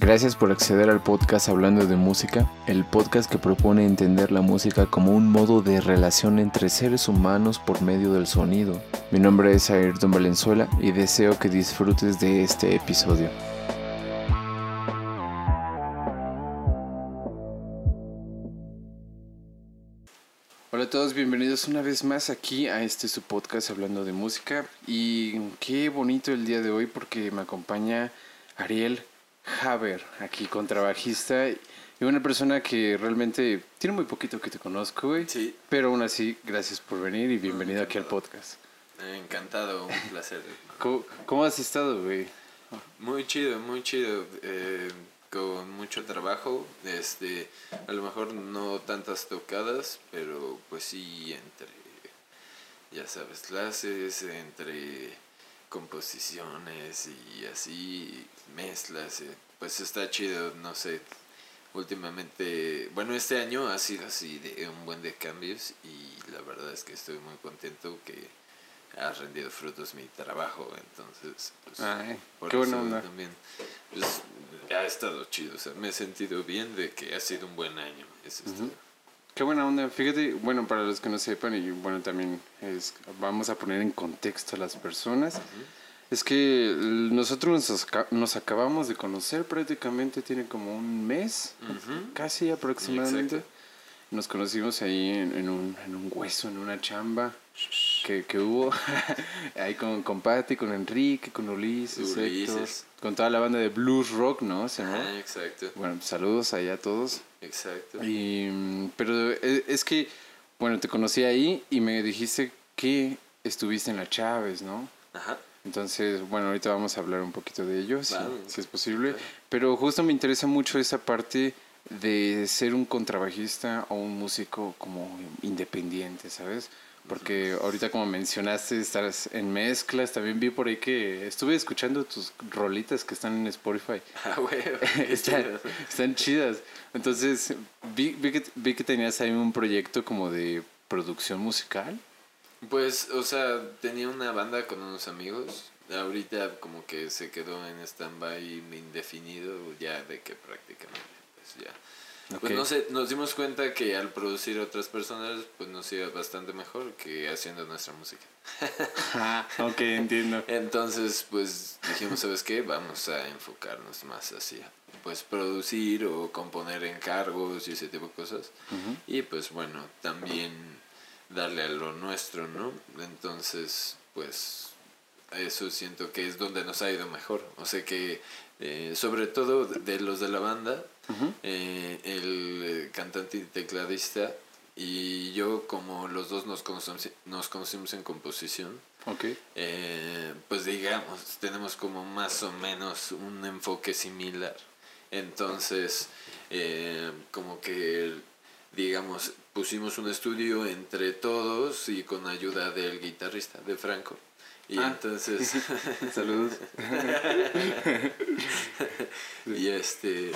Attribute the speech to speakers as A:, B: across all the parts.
A: Gracias por acceder al podcast Hablando de Música, el podcast que propone entender la música como un modo de relación entre seres humanos por medio del sonido. Mi nombre es Ayrton Valenzuela y deseo que disfrutes de este episodio. Hola a todos, bienvenidos una vez más aquí a este su podcast Hablando de Música y qué bonito el día de hoy porque me acompaña Ariel Haber, aquí contrabajista y una persona que realmente tiene muy poquito que te conozco, güey.
B: Sí.
A: Pero aún así, gracias por venir y bienvenido aquí al podcast.
B: Encantado, un placer.
A: ¿Cómo, cómo has estado, güey?
B: Muy chido, muy chido. eh, con mucho trabajo. Este, a lo mejor no tantas tocadas, pero pues sí entre, ya sabes, clases, entre composiciones y así, mezclas. eh, Pues está chido, no sé. Últimamente, bueno, este año ha sido así de un buen de cambios y la verdad es que estoy muy contento que ha rendido frutos mi trabajo, entonces, pues,
A: Ay,
B: por
A: qué
B: eso
A: onda.
B: también, pues, ha estado chido, o sea, me he sentido bien de que ha sido un buen año, eso todo.
A: Qué buena onda. Fíjate, bueno, para los que no sepan, y bueno, también es, vamos a poner en contexto a las personas. Es que nosotros nos, nos acabamos de conocer prácticamente, tiene como un mes,
B: Ujú.
A: casi aproximadamente.
B: Exacto.
A: Nos conocimos ahí en, en un, en un hueso, en una chamba que, que hubo ahí con, con Patti, con Enrique, con Ulises,
B: Ulises.
A: Héctor, con toda la banda de blues rock, ¿no? Se.
B: Ah, exacto,
A: Bueno, saludos allá a todos.
B: Exacto.
A: Y, pero e- es que, bueno, te conocí ahí y me dijiste que estuviste en la Chávez, ¿no?
B: Ajá,
A: Entonces, bueno, ahorita vamos a hablar un poquito de ello, si, es posible. Pero justo me interesa mucho esa parte de ser un contrabajista o un músico como independiente, ¿sabes? Porque ahorita como mencionaste, estás en mezclas, también vi por ahí que estuve escuchando tus rolitas que están en Spotify.
B: ah, güey,
A: están, chidas. Entonces, vi, vi, que, vi que tenías ahí un proyecto como de producción musical.
B: Pues, o sea, tenía una banda con unos amigos. Ahorita como que se quedó en stand-by indefinido, ya de que prácticamente, pues ya. Pues no sé, nos dimos cuenta que al producir otras personas, pues nos iba bastante mejor que haciendo nuestra música.
A: Ah, ok, entiendo.
B: Entonces, pues dijimos, ¿sabes qué? Vamos a enfocarnos más hacia, pues producir o componer encargos y ese tipo de cosas. Y pues bueno, también darle a lo nuestro, ¿no? Entonces, pues eso siento que es donde nos ha ido mejor. O sea que, eh, sobre todo de los de la banda, eh, el eh, cantante y tecladista y yo, como los dos nos conocimos, nos conocimos en composición,
A: Ok.
B: eh, pues digamos, tenemos como más o menos un enfoque similar. Entonces, eh, como que, digamos, pusimos un estudio entre todos y con ayuda del guitarrista, de Franco. Y
A: Ah.
B: entonces,
A: Saludos.
B: y este,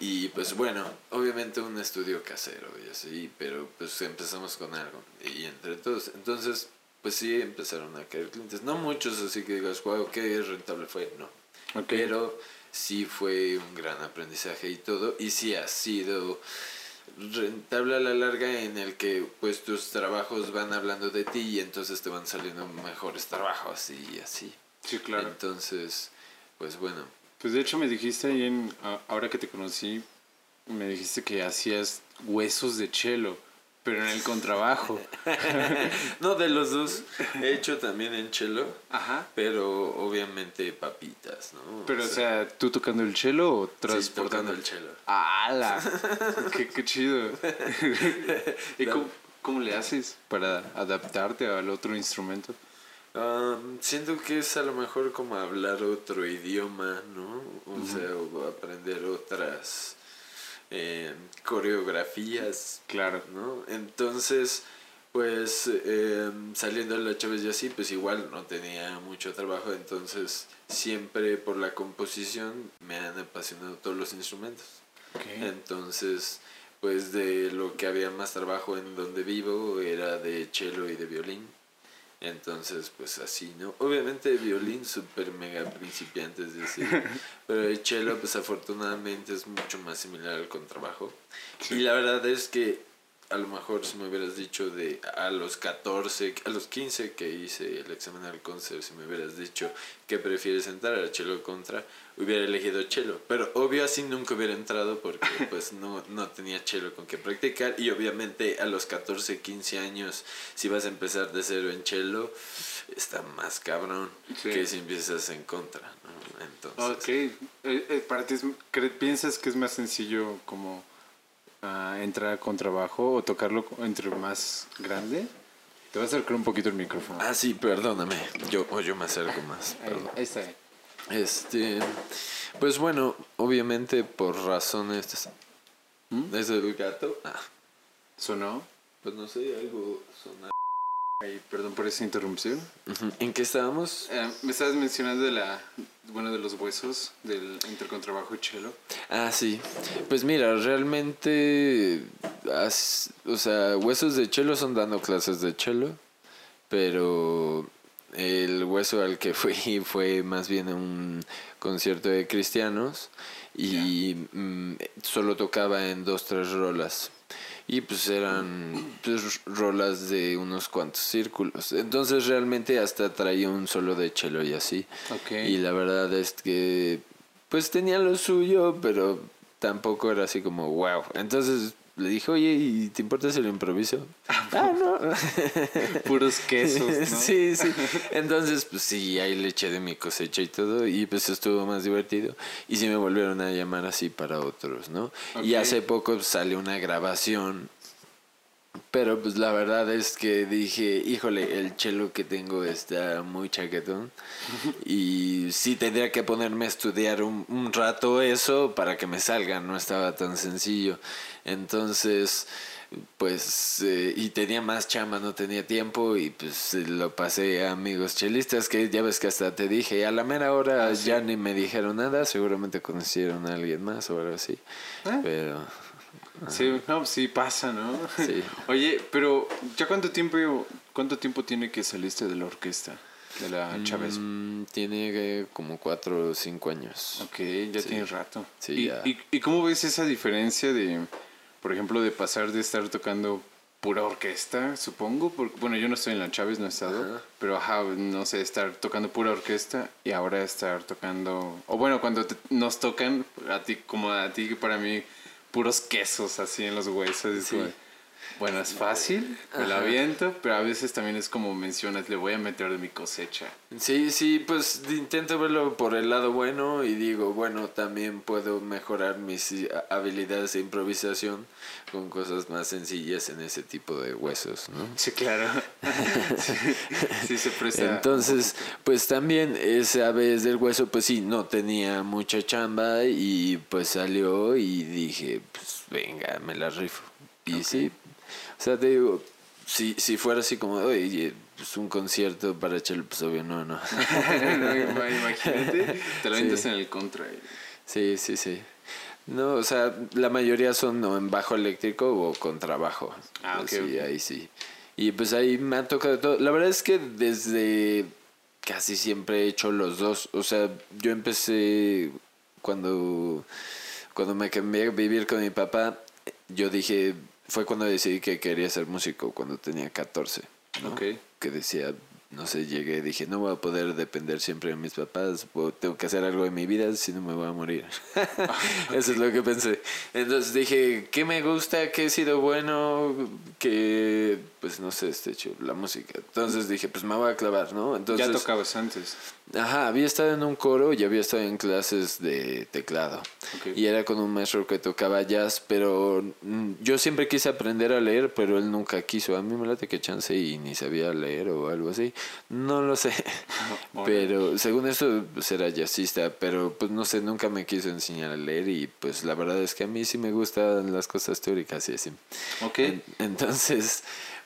B: y pues bueno, obviamente un estudio casero y así, pero pues empezamos con algo. Y entre todos, entonces, pues sí empezaron a caer clientes. No muchos, así que digas, wow, qué rentable fue, no. Pero sí fue un gran aprendizaje y todo. Y sí ha sido rentable a la larga en el que pues tus trabajos van hablando de ti y entonces te van saliendo mejores trabajos y así.
A: Sí, claro.
B: Entonces, pues bueno.
A: Pues de hecho me dijiste ahí en, ahora que te conocí, me dijiste que hacías huesos de chelo, pero en el contrabajo.
B: No, de los dos. He hecho también en chelo,
A: Ajá.
B: pero obviamente papitas, ¿no?
A: Pero, o sea, ¿tú tocando el chelo o
B: sí,
A: transportando
B: tocando el chelo.
A: ¡Hala! qué, ¡Qué chido! ¿Y cómo, cómo le haces para adaptarte al otro instrumento?
B: Um, siento que es a lo mejor como hablar otro idioma, ¿no? O sea, o aprender otras eh, coreografías,
A: Claro.
B: ¿no? Entonces, pues eh, saliendo de la Chávez y así, pues igual no tenía mucho trabajo, entonces siempre por la composición me han apasionado todos los instrumentos. Entonces, pues de lo que había más trabajo en donde vivo era de cello y de violín. Entonces, pues así, ¿no? Obviamente violín súper mega principiante, es decir, pero el cello, pues afortunadamente es mucho más similar al contrabajo. Y la verdad es que a lo mejor si me hubieras dicho de a los 14, a los 15 que hice el examen al concert, si me hubieras dicho que prefieres entrar al cello contra, hubiera elegido cello. Pero obvio así nunca hubiera entrado porque pues no, no tenía cello con que practicar. Y obviamente a los 14, 15 años, si vas a empezar de cero en cello, está más cabrón que si empiezas en contra. ¿no? Entonces,
A: Ok. Eh, eh, para ti, es- ¿piensas que es más sencillo como ah, entrar con trabajo o tocarlo entre más grande? Te vas a acercar un poquito el micrófono.
B: Ah, sí, perdóname. Yo, o yo me acerco más. Perdón.
A: ahí está.
B: Este, pues bueno, obviamente por razones...
A: ¿Mm?
B: ¿Es el gato? Ah,
A: ¿Sonó?
B: pues no sé, algo sonar.
A: Ay, perdón por esa interrupción.
B: ¿En qué estábamos?
A: Eh, me estabas mencionando de la, bueno, de los huesos del entre contrabajo y cello.
B: Ah, sí. Pues mira, realmente, as- o sea, huesos de chelo son dando clases de chelo, pero el hueso al que fui fue más bien un concierto de cristianos y mm, solo tocaba en dos, tres rolas. Y pues eran pues, rolas de unos cuantos círculos. Entonces realmente hasta traía un solo de chelo y así. Y la verdad es que pues tenía lo suyo, pero tampoco era así como wow. Entonces le dije, oye, ¿y te importa si lo improviso? ah, no.
A: Puros quesos, ¿no?
B: sí, sí. Entonces, pues sí, ahí le eché de mi cosecha y todo, y pues estuvo más divertido. Y sí me volvieron a llamar así para otros, ¿no? Y hace poco pues, salió una grabación. Pero pues la verdad es que dije, híjole, el chelo que tengo está muy chaquetón. Y sí tendría que ponerme a estudiar un, un rato eso para que me salga, no estaba tan sencillo. Entonces, pues, eh, y tenía más chamba, no tenía tiempo y pues eh, lo pasé a amigos chelistas que ya ves que hasta te dije, a la mera hora ya ni me dijeron nada, seguramente conocieron a alguien más o algo así.
A: Ah.
B: Pero...
A: Sí, no, sí pasa, ¿no?
B: Sí.
A: Oye, pero ¿ya cuánto tiempo cuánto tiempo tiene que saliste de la orquesta de la Chávez?
B: Mm, tiene eh, como cuatro o cinco años.
A: Ok, ya
B: Sí.
A: tiene rato.
B: Sí,
A: ¿Y,
B: ya.
A: y, y cómo ves esa diferencia de, por ejemplo, de pasar de estar tocando pura orquesta, supongo? Porque, bueno, yo no estoy en la Chávez, no he estado,
B: Ajá.
A: pero ajá, no sé, estar tocando pura orquesta y ahora estar tocando, o bueno, cuando te- nos tocan, a ti como a ti, para mí, puros quesos así en los huesos. es
B: Sí.
A: Bueno, es fácil, me la aviento, pero a veces también es como mencionas, le voy a meter de mi cosecha.
B: Sí, sí, pues intento verlo por el lado bueno y digo, bueno, también puedo mejorar mis habilidades de improvisación con cosas más sencillas en ese tipo de huesos, ¿no?
A: Sí, claro. sí, sí se presta.
B: Entonces, pues también esa vez del hueso, pues sí, no tenía mucha chamba y pues salió y dije, pues venga, me la rifo. Y
A: Ok.
B: sí, sea, te digo, si, si fuera así como, oye, pues un concierto para Chelo, pues obvio, no, no.
A: No, imagínate, te lo
B: Sí.
A: en el contra.
B: Sí, sí, sí. No, o sea, la mayoría son o en bajo eléctrico o con trabajo.
A: Ah, ok,
B: sí,
A: ok.
B: ahí sí. Y pues ahí me ha tocado todo. La verdad es que desde casi siempre he hecho los dos. O sea, yo empecé cuando, cuando me cambié a vivir con mi papá, yo dije, fue cuando decidí que quería ser músico, cuando tenía 14. ¿no?
A: Ok.
B: Que decía, no sé, llegué, dije, no voy a poder depender siempre de mis papás, tengo que hacer algo en mi vida, si no me voy a morir. Eso es lo que pensé. Entonces dije, ¿qué me gusta? ¿Qué he sido bueno? Que, pues no sé, este hecho, la música. Entonces dije, pues me voy a clavar, ¿no? Entonces,
A: ya tocabas antes.
B: Ajá, había estado en un coro y había estado en clases de teclado. Y era con un maestro que tocaba jazz, pero mm, yo siempre quise aprender a leer, pero él nunca quiso. A mí me late que chance y ni sabía leer o algo así. No lo sé. Pero según eso, pues era jazzista, pero pues no sé, nunca me quiso enseñar a leer y pues la verdad es que a mí sí me gustan las cosas teóricas y así.
A: Ok.
B: En- entonces,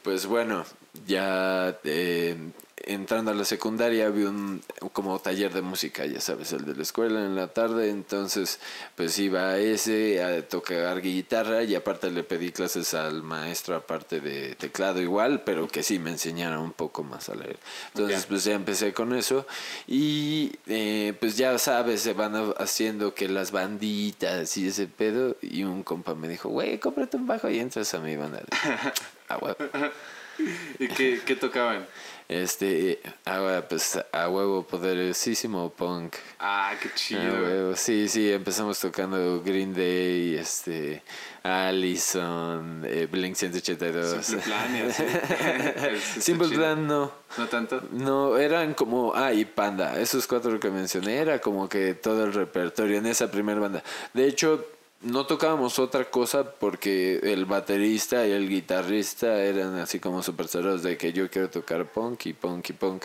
B: pues bueno, ya eh, entrando a la secundaria había un como taller de música, ya sabes, el de la escuela en la tarde, entonces pues iba a ese a tocar guitarra y aparte le pedí clases al maestro aparte de teclado igual, pero que sí me enseñara un poco más a leer. Entonces pues ya empecé con eso y eh, pues ya sabes, se van haciendo que las banditas y ese pedo y un compa me dijo, güey, cómprate un bajo y entras a mi banda. ah,
A: ¿Y qué, qué tocaban?
B: Este, ahora pues a huevo poderosísimo punk.
A: Ah, qué chido.
B: Sí, sí, empezamos tocando Green Day, este, Allison, eh, Blink 182.
A: Simple Plan,
B: Simple Plan no.
A: ¿No tanto?
B: No, eran como, ah, y Panda, esos cuatro que mencioné, era como que todo el repertorio en esa primera banda. De hecho, no tocábamos otra cosa porque el baterista y el guitarrista eran así como super ceros de que yo quiero tocar punk y punk y punk.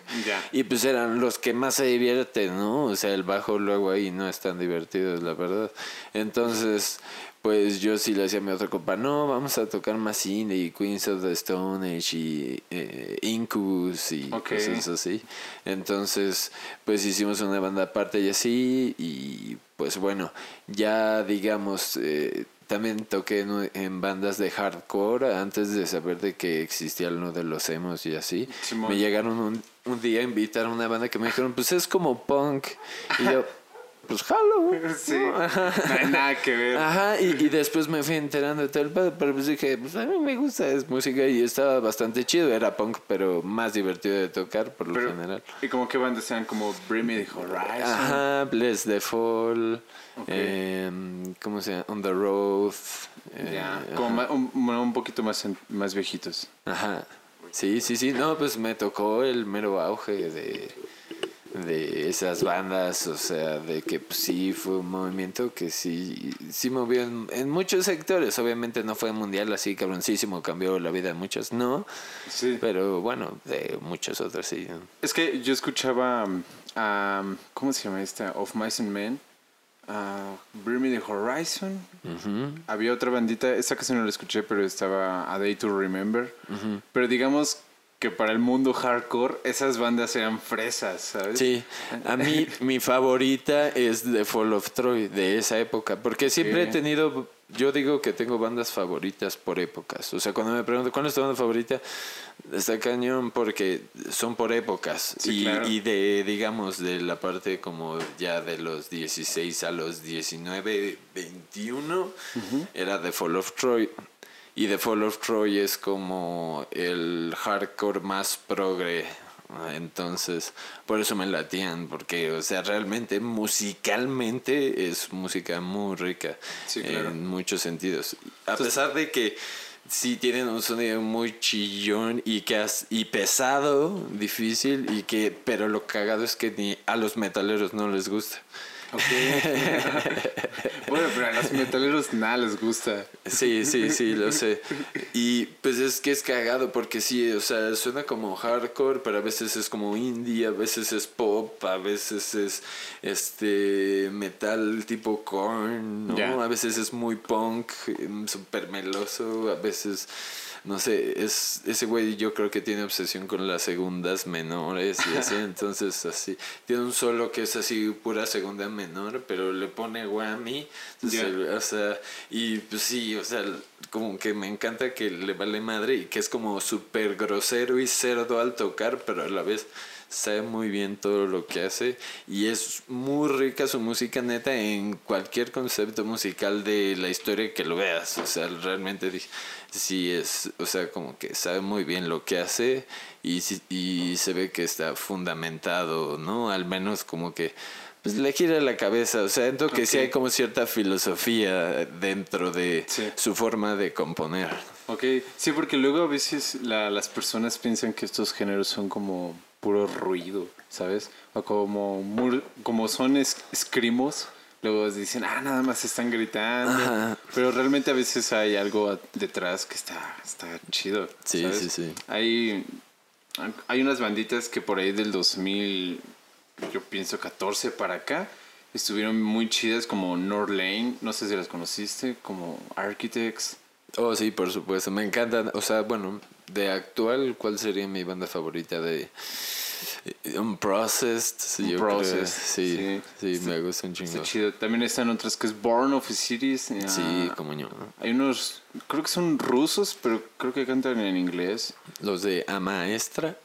B: Y pues eran los que más se divierten, ¿no? O sea, el bajo luego ahí no es tan divertido, la verdad. Entonces, pues yo sí le decía a mi otro compa, no, vamos a tocar más indie, Queens of the Stone Age y eh, Incubus y cosas así. Entonces, pues hicimos una banda aparte y así, y pues bueno, ya digamos, eh, también toqué en, bandas de hardcore antes de saber de que existía lo de los emos y así. Me llegaron un, un día a invitar a una banda que me dijeron, pues es como punk. Y yo pues jalo.
A: Sí. No, hay nada que ver.
B: Ajá, y, y, después me fui enterando de todo el pedo, pero pues dije, pues a mí me gusta, es música y estaba bastante chido. Era punk, pero más divertido de tocar por lo general.
A: ¿Y como qué bandas sean como the Horizon?
B: Ajá, Bless the Fall. Eh, ¿Cómo se llama? On the Road.
A: Eh, ya, como un, un, poquito más, más viejitos.
B: Ajá. Sí, sí, sí. No, pues me tocó el mero auge de de esas bandas, o sea, de que pues, sí fue un movimiento que sí, sí movió en, muchos sectores, obviamente no fue mundial así cabroncísimo, cambió la vida de muchos, no, sí. pero bueno, de muchos otros sí.
A: Es que yo escuchaba, um, ¿cómo se llama esta? Of Mice and Men, uh, Bring Me the Horizon, había otra bandita, esta casi no la escuché, pero estaba A Day to Remember, pero digamos que para el mundo hardcore esas bandas eran fresas, ¿sabes?
B: Sí, a mí mi favorita es The Fall of Troy de esa época, porque siempre he tenido, yo digo que tengo bandas favoritas por épocas, o sea, cuando me pregunto cuál es tu banda favorita, está cañón porque son por épocas. Y, y, de, digamos, de la parte como ya de los 16 a los 19, 21, era The Fall of Troy. Y The Fall of Troy es como el hardcore más progre. Entonces, por eso me latían, porque, o sea, realmente musicalmente es música muy rica en muchos sentidos. A pesar de que sí tienen un sonido muy chillón y que y pesado, difícil y que pero lo cagado es que ni a los metaleros no les gusta.
A: bueno, pero a los metaleros nada les gusta.
B: Sí, sí, sí, lo sé. Y pues es que es cagado porque sí, o sea, suena como hardcore, pero a veces es como indie, a veces es pop, a veces es este metal tipo corn, ¿no? A veces es muy punk, súper meloso, a veces no sé, es ese güey yo creo que tiene obsesión con las segundas menores y así, entonces así, tiene un solo que es así pura segunda menor, pero le pone whammy, o sea, y pues sí, o sea, como que me encanta que le vale madre y que es como súper grosero y cerdo al tocar, pero a la vez sabe muy bien todo lo que hace y es muy rica su música neta en cualquier concepto musical de la historia que lo veas, o sea, realmente sí es, o sea, como que sabe muy bien lo que hace y, y se ve que está fundamentado, ¿no? Al menos como que pues le gira la cabeza, o sea, siento que sí hay como cierta filosofía dentro de su forma de componer.
A: Ok, sí, porque luego a veces la, las personas piensan que estos géneros son como puro ruido, ¿sabes? O como, como son escrimos, luego dicen, ah, nada más están gritando. Pero realmente a veces hay algo detrás que está, está chido.
B: Sí, sí, sí.
A: Hay, hay unas banditas que por ahí del 2000, yo pienso 14 para acá, estuvieron muy chidas como North Lane, no sé si las conociste, como Architects.
B: Oh, sí, por supuesto, me encantan. O sea, bueno, de actual, ¿cuál sería mi banda favorita de Unprocessed. Yo
A: Processed,
B: Sí, sí,
A: sí.
B: me gusta un
A: Está
B: chingo.
A: chido. También están otras que es Born of a Cities.
B: Sí,
A: ah,
B: como yo.
A: Hay unos, creo que son rusos, pero creo que cantan en inglés.
B: Los de A Maestra.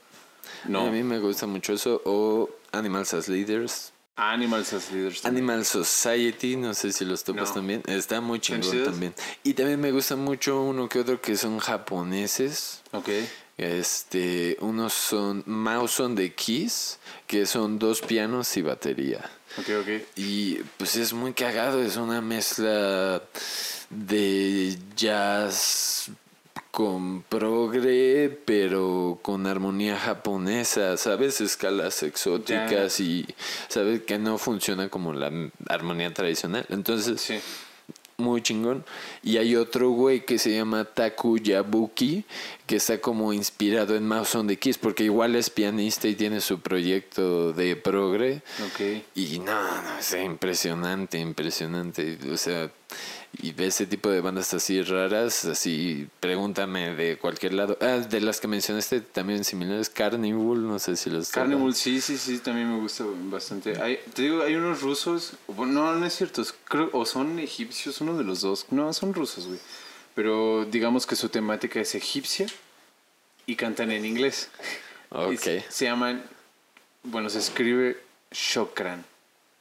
A: No,
B: A mí me gusta mucho eso. O Animals as Leaders.
A: Animals as Leaders. también.
B: Animal Society, no sé si los topas
A: No.
B: también. Está muy
A: ¿Están
B: chingón también. Y también me gusta mucho uno que otro que son japoneses.
A: Ok.
B: Este, unos son Mouse on the Keys, que son dos pianos y batería.
A: Ok, ok.
B: Y pues es muy cagado, es una mezcla de jazz con progre, pero con armonía japonesa, ¿sabes? Escalas exóticas y, ¿sabes? Que no funciona como la armonía tradicional. Entonces,
A: Sí.
B: Muy chingón. Y hay otro güey que se llama Taku Yabuki, que está como inspirado en Mouse on the Keys, porque igual es pianista y tiene su proyecto de progre.
A: Ok.
B: Y no, no, es impresionante, impresionante. O sea, y ve ese tipo de bandas así raras, así, pregúntame de cualquier lado. Ah, de las que mencionaste también similares, Carnival, no sé si los
A: Carnival, sí, sí, sí, también me gusta bastante. Hay, te digo, hay unos rusos, no, no es cierto, creo, o son egipcios, uno de los dos. No, son rusos, güey. Pero digamos que su temática es egipcia y cantan en inglés.
B: Ok.
A: se, se llaman, bueno, se escribe Shokran.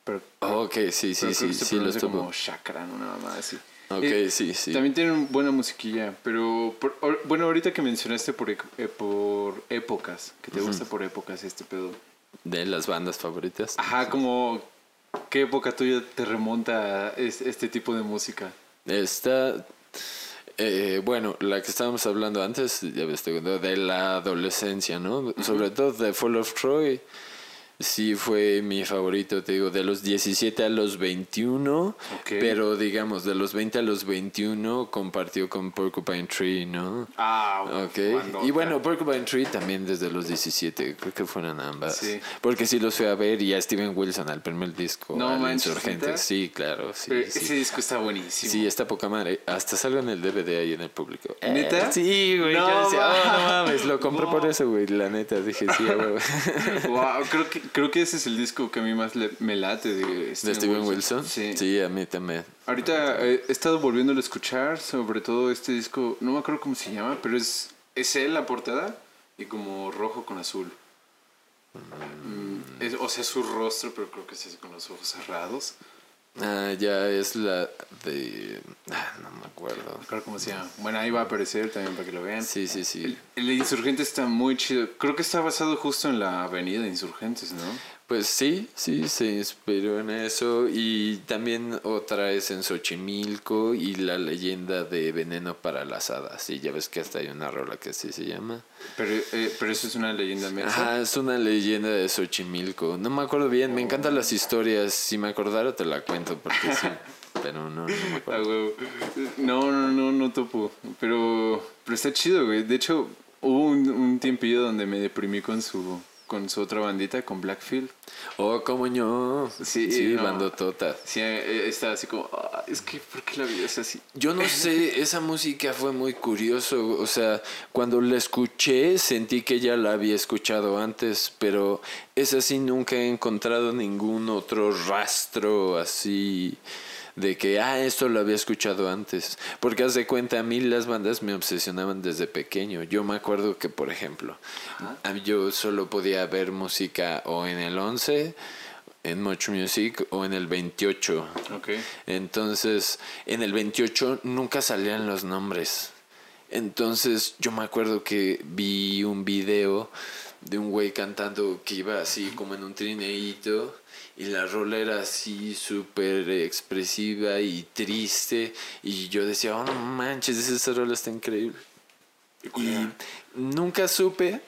A: Pero,
B: Ok, sí, sí, sí, sí, los topo.
A: como Shakran, una mamá así.
B: Ok,
A: Eh,
B: sí, sí.
A: También tienen buena musiquilla, pero por- or- bueno, ahorita que mencionaste por, eh, por épocas, que te gusta por épocas este pedo.
B: De las bandas favoritas.
A: Ajá, como qué época tuya te remonta es- este tipo de música.
B: Está, eh, bueno, la que estábamos hablando antes, ya ves, de la adolescencia, ¿no? Sobre todo de Fall of Troy. Sí fue mi favorito, te digo, de los 17 a los 21,
A: Ok.
B: pero digamos, de los 20 a los 21 compartió con Porcupine Tree, ¿no?
A: Ah,
B: Ok, y bueno, Porcupine Tree también desde los 17, creo que fueron ambas.
A: Sí.
B: Porque sí los fui a ver y a Steven Wilson al primer disco,
A: No
B: al Insurgente. Sí, claro, sí.
A: Pero
B: sí.
A: ese disco está buenísimo.
B: Sí, está poca madre. Hasta salgo en el DVD ahí en el público.
A: ¿Neta?
B: Eh, sí, güey.
A: No
B: yo decía, "Oh, no mames, lo compré por
A: No.
B: eso, güey. La neta, dije, sí, huevo.
A: Wow, creo que, creo que ese es el disco que a mí más le- me late de
B: ¿De Steven Wilson?
A: Sí.
B: Sí, a mí también.
A: Ahorita he estado volviéndolo a escuchar, sobre todo este disco, no me acuerdo cómo se llama, pero es, es él la portada y como rojo con azul. Mm, es- o sea, su rostro, pero creo que es así con los ojos cerrados.
B: Ah, ya es la de... Ah, no me acuerdo.
A: Acuerdo cómo se llama. Bueno, ahí va a aparecer también para que lo vean.
B: Sí, sí, sí.
A: El Insurgente está muy chido. Creo que está basado justo en la avenida Insurgentes, ¿no?
B: Pues sí, sí, se inspiró en eso. Y también otra es en Xochimilco y la leyenda de Veneno para las Hadas. Y ya ves que hasta hay una rola que así se llama.
A: Pero, eh, pero eso es una leyenda mexa.
B: Ajá, es una leyenda de Xochimilco. No me acuerdo bien, me encantan las historias. Si me acordara te la cuento porque sí. Pero no, no me acuerdo.
A: No, no, no, no topo. Pero, pero está chido, güey. De hecho, hubo un, un tiempillo donde me deprimí con su, con su otra bandita, con Blackfield.
B: Oh, como yo.
A: Sí,
B: Sí,
A: no. Sí, eh, estaba así como, "Ah, es que, ¿por qué la vida es así?
B: Yo no sé, esa música fue muy curioso, o sea, cuando la escuché sentí que ya la había escuchado antes, pero es así, nunca he encontrado ningún otro rastro así de que, ah, esto lo había escuchado antes. Porque haz de cuenta, a mí las bandas me obsesionaban desde pequeño. Yo me acuerdo que, por ejemplo, yo solo podía ver música o en el 11, en Much Music o en el 28.
A: Ok.
B: Entonces, en el 28 nunca salían los nombres. Entonces, yo me acuerdo que vi un video de un güey cantando que iba así como en un trineíto y la rola era así súper expresiva y triste y yo decía, oh no manches, esa rola está increíble. Y nunca supe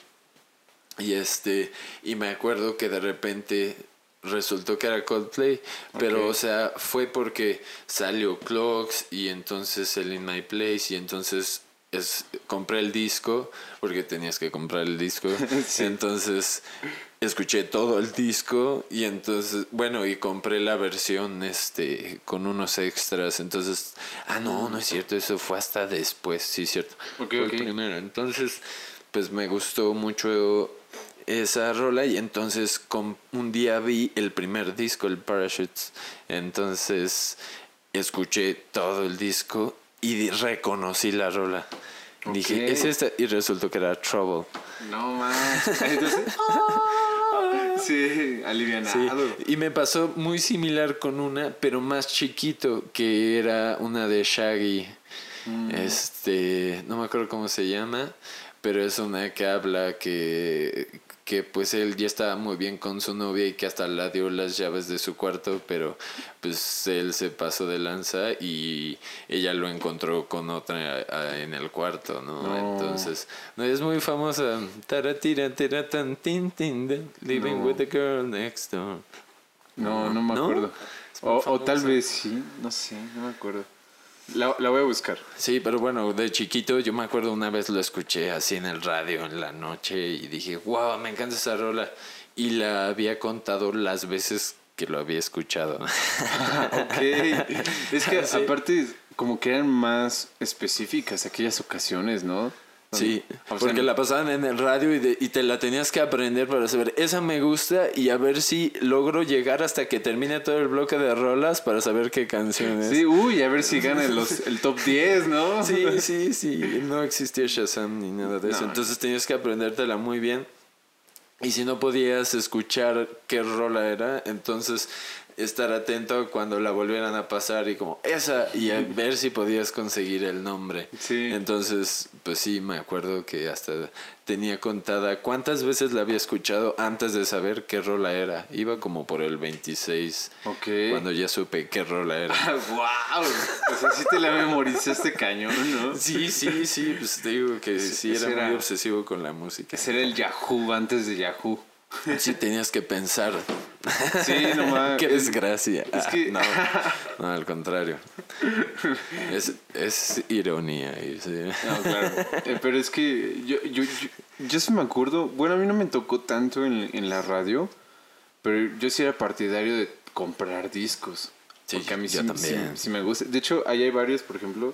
B: y este y me acuerdo que de repente resultó que era Coldplay, pero o sea, fue porque salió Clocks y entonces el In My Place y entonces es compré el disco porque tenías que comprar el disco.
A: Sí.
B: Entonces escuché todo el disco y entonces, bueno, y compré la versión este con unos extras. Entonces, ah no, no es cierto, eso fue hasta después, sí es cierto.
A: Ok,
B: fue el primero. Entonces, pues me gustó mucho esa rola y entonces con, un día vi el primer disco, el Parachutes. Entonces escuché todo el disco y reconocí la rola. Dije, es esta y resultó que era Trouble.
A: No más. Entonces. sí, alivianado.
B: Sí, y me pasó muy similar con una, pero más chiquito, que era una de Shaggy. Este, no me acuerdo cómo se llama, pero es una que habla que, que pues él ya estaba muy bien con su novia y que hasta le dio las llaves de su cuarto, pero pues él se pasó de lanza y ella lo encontró con otra ah, en el cuarto, ¿no?
A: No.
B: Entonces, no es muy famosa. Taratira, tin, tin, living
A: No.
B: with the girl next door.
A: No, no me
B: ¿No?
A: acuerdo.
B: Es muy
A: O, o tal vez sí, no sé, no me acuerdo. La, la voy a buscar.
B: Sí, pero bueno, de chiquito yo me acuerdo una vez lo escuché así en el radio en la noche y dije, wow, me encanta esa rola. Y la había contado las veces que lo había escuchado.
A: ok. Es que
B: Sí.
A: aparte, como que eran más específicas aquellas ocasiones, ¿no?
B: Sí,
A: O sea,
B: porque la pasaban en el radio y, de- y te la tenías que aprender para saber, esa me gusta y a ver si logro llegar hasta que termine todo el bloque de rolas para saber qué canción es.
A: Sí, uy, a ver si ganan los, el top 10, ¿no?
B: Sí, sí, sí. No existía Shazam ni nada de eso.
A: No,
B: Entonces tenías que aprendértela muy bien. Y si no podías escuchar qué rola era, entonces estar atento cuando la volvieran a pasar y como esa y a ver si podías conseguir el nombre.
A: Sí.
B: Entonces, pues sí, me acuerdo que hasta tenía contada cuántas veces la había escuchado antes de saber qué rola era. Iba como por el 26
A: Ok.
B: cuando ya supe qué rola era.
A: ¡Wow! O sea, sí te la memorizaste cañón, ¿no?
B: Sí, sí, sí, pues te digo que sí era- muy obsesivo con la música.
A: Ese era el Yahoo antes de Yahoo.
B: Sí tenías que pensar.
A: Sí, nomás.
B: Qué desgracia.
A: es
B: Ah,
A: que-
B: no, no, al contrario. Es, es ironía. sí.
A: No, claro. Eh, pero es que yo, yo, yo, yo sí me acuerdo. Bueno, a mí no me tocó tanto en, en la radio, pero yo sí era partidario de comprar discos.
B: Sí,
A: porque a mí
B: yo
A: sí,
B: también.
A: sí- sí me gusta. De hecho, ahí hay varios, por ejemplo,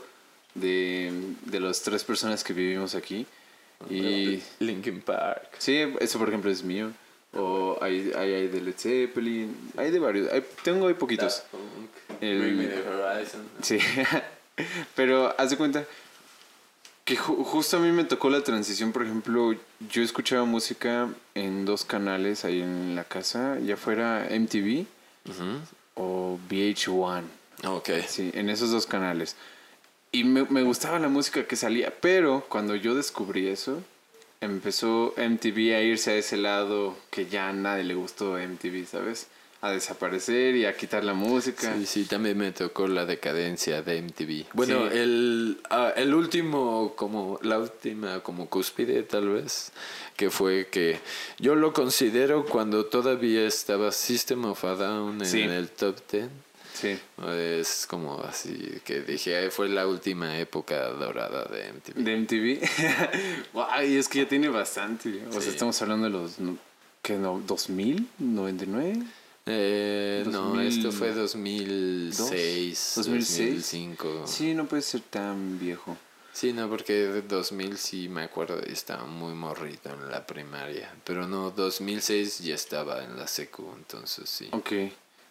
A: de, de las tres personas que vivimos aquí. Y
B: Linkin Park.
A: sí, eso por ejemplo es mío. O hay, hay, hay de Led Zeppelin. Hay de varios. Hay- tengo ahí poquitos.
B: Punk,
A: El-
B: Bring Me the Horizon.
A: Sí, pero haz de cuenta que ju- justo a mí me tocó la transición, por ejemplo, yo escuchaba música en dos canales ahí en la casa, ya fuera MTV
B: Ujú.
A: o VH1,
B: Ok.
A: sí, en esos dos canales. Y me, me gustaba la música que salía, pero cuando yo descubrí eso, empezó MTV a irse a ese lado que ya a nadie le gustó MTV, ¿sabes? A desaparecer y a quitar la música.
B: Sí, sí, también me tocó la decadencia de MTV. Bueno,
A: Sí.
B: el, ah, el último, como la última, como cúspide tal vez, que fue que yo lo considero cuando todavía estaba System of a Down en
A: Sí.
B: el top 10.
A: Sí.
B: Es como así que dije, "Ay, fue la última época dorada de MTV.
A: De MTV. Ay, es que ya tiene bastante. O
B: Sí.
A: sea, estamos hablando de los. no- ¿Qué no? ¿2000? ¿99?
B: Eh, no,
A: 2000.
B: esto fue 2006,
A: 2006.
B: 2005.
A: Sí, no puede ser tan viejo.
B: Sí, no, porque de 2000 sí me acuerdo, estaba muy morrito en la primaria. Pero no, 2006 ya estaba en la secu, entonces sí.
A: Ok.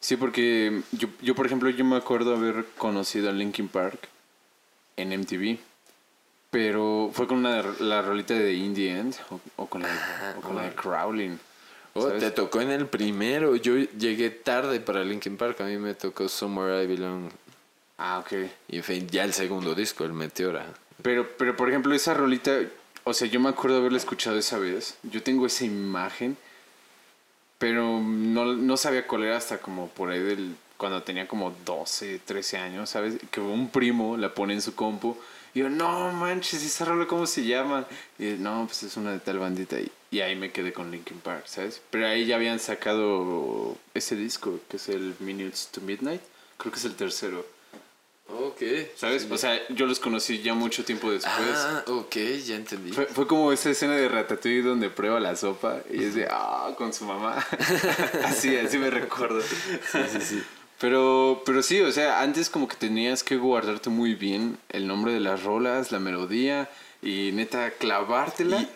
A: Sí, porque yo, yo, por ejemplo, yo me acuerdo haber conocido a Linkin Park en MTV. Pero fue con una, la rolita de Indie End o, o con, la, o con la de Crowling.
B: Oh, te tocó en el primero. Yo llegué tarde para Linkin Park. A mí me tocó Somewhere I Belong.
A: Ah, ok.
B: Y fue ya el segundo disco, el Meteora.
A: Pero, pero por ejemplo, esa rolita, o sea, yo me acuerdo haberla escuchado esa vez. Yo tengo esa imagen, pero no, no sabía cuál era hasta como por ahí del. Cuando tenía como 12, 13 años, ¿sabes? Que un primo la pone en su compu. Y yo, no manches, esa rola, ¿cómo se llama? Y no, pues es una de tal bandita. Y, y ahí me quedé con Linkin Park, ¿sabes? Pero ahí ya habían sacado ese disco, que es el Minutes to Midnight. Creo que es el tercero,
B: Ok.
A: ¿sabes? O sea, yo los conocí ya mucho tiempo después.
B: Ah, ok, ya entendí.
A: Fue, fue como esa escena de Ratatouille donde prueba la sopa y es de, ah, con su mamá. así, así me recuerdo.
B: sí, sí.
A: Pero, pero sí, o sea, antes como que tenías que guardarte muy bien el nombre de las rolas, la melodía, y neta clavártela.
B: Y,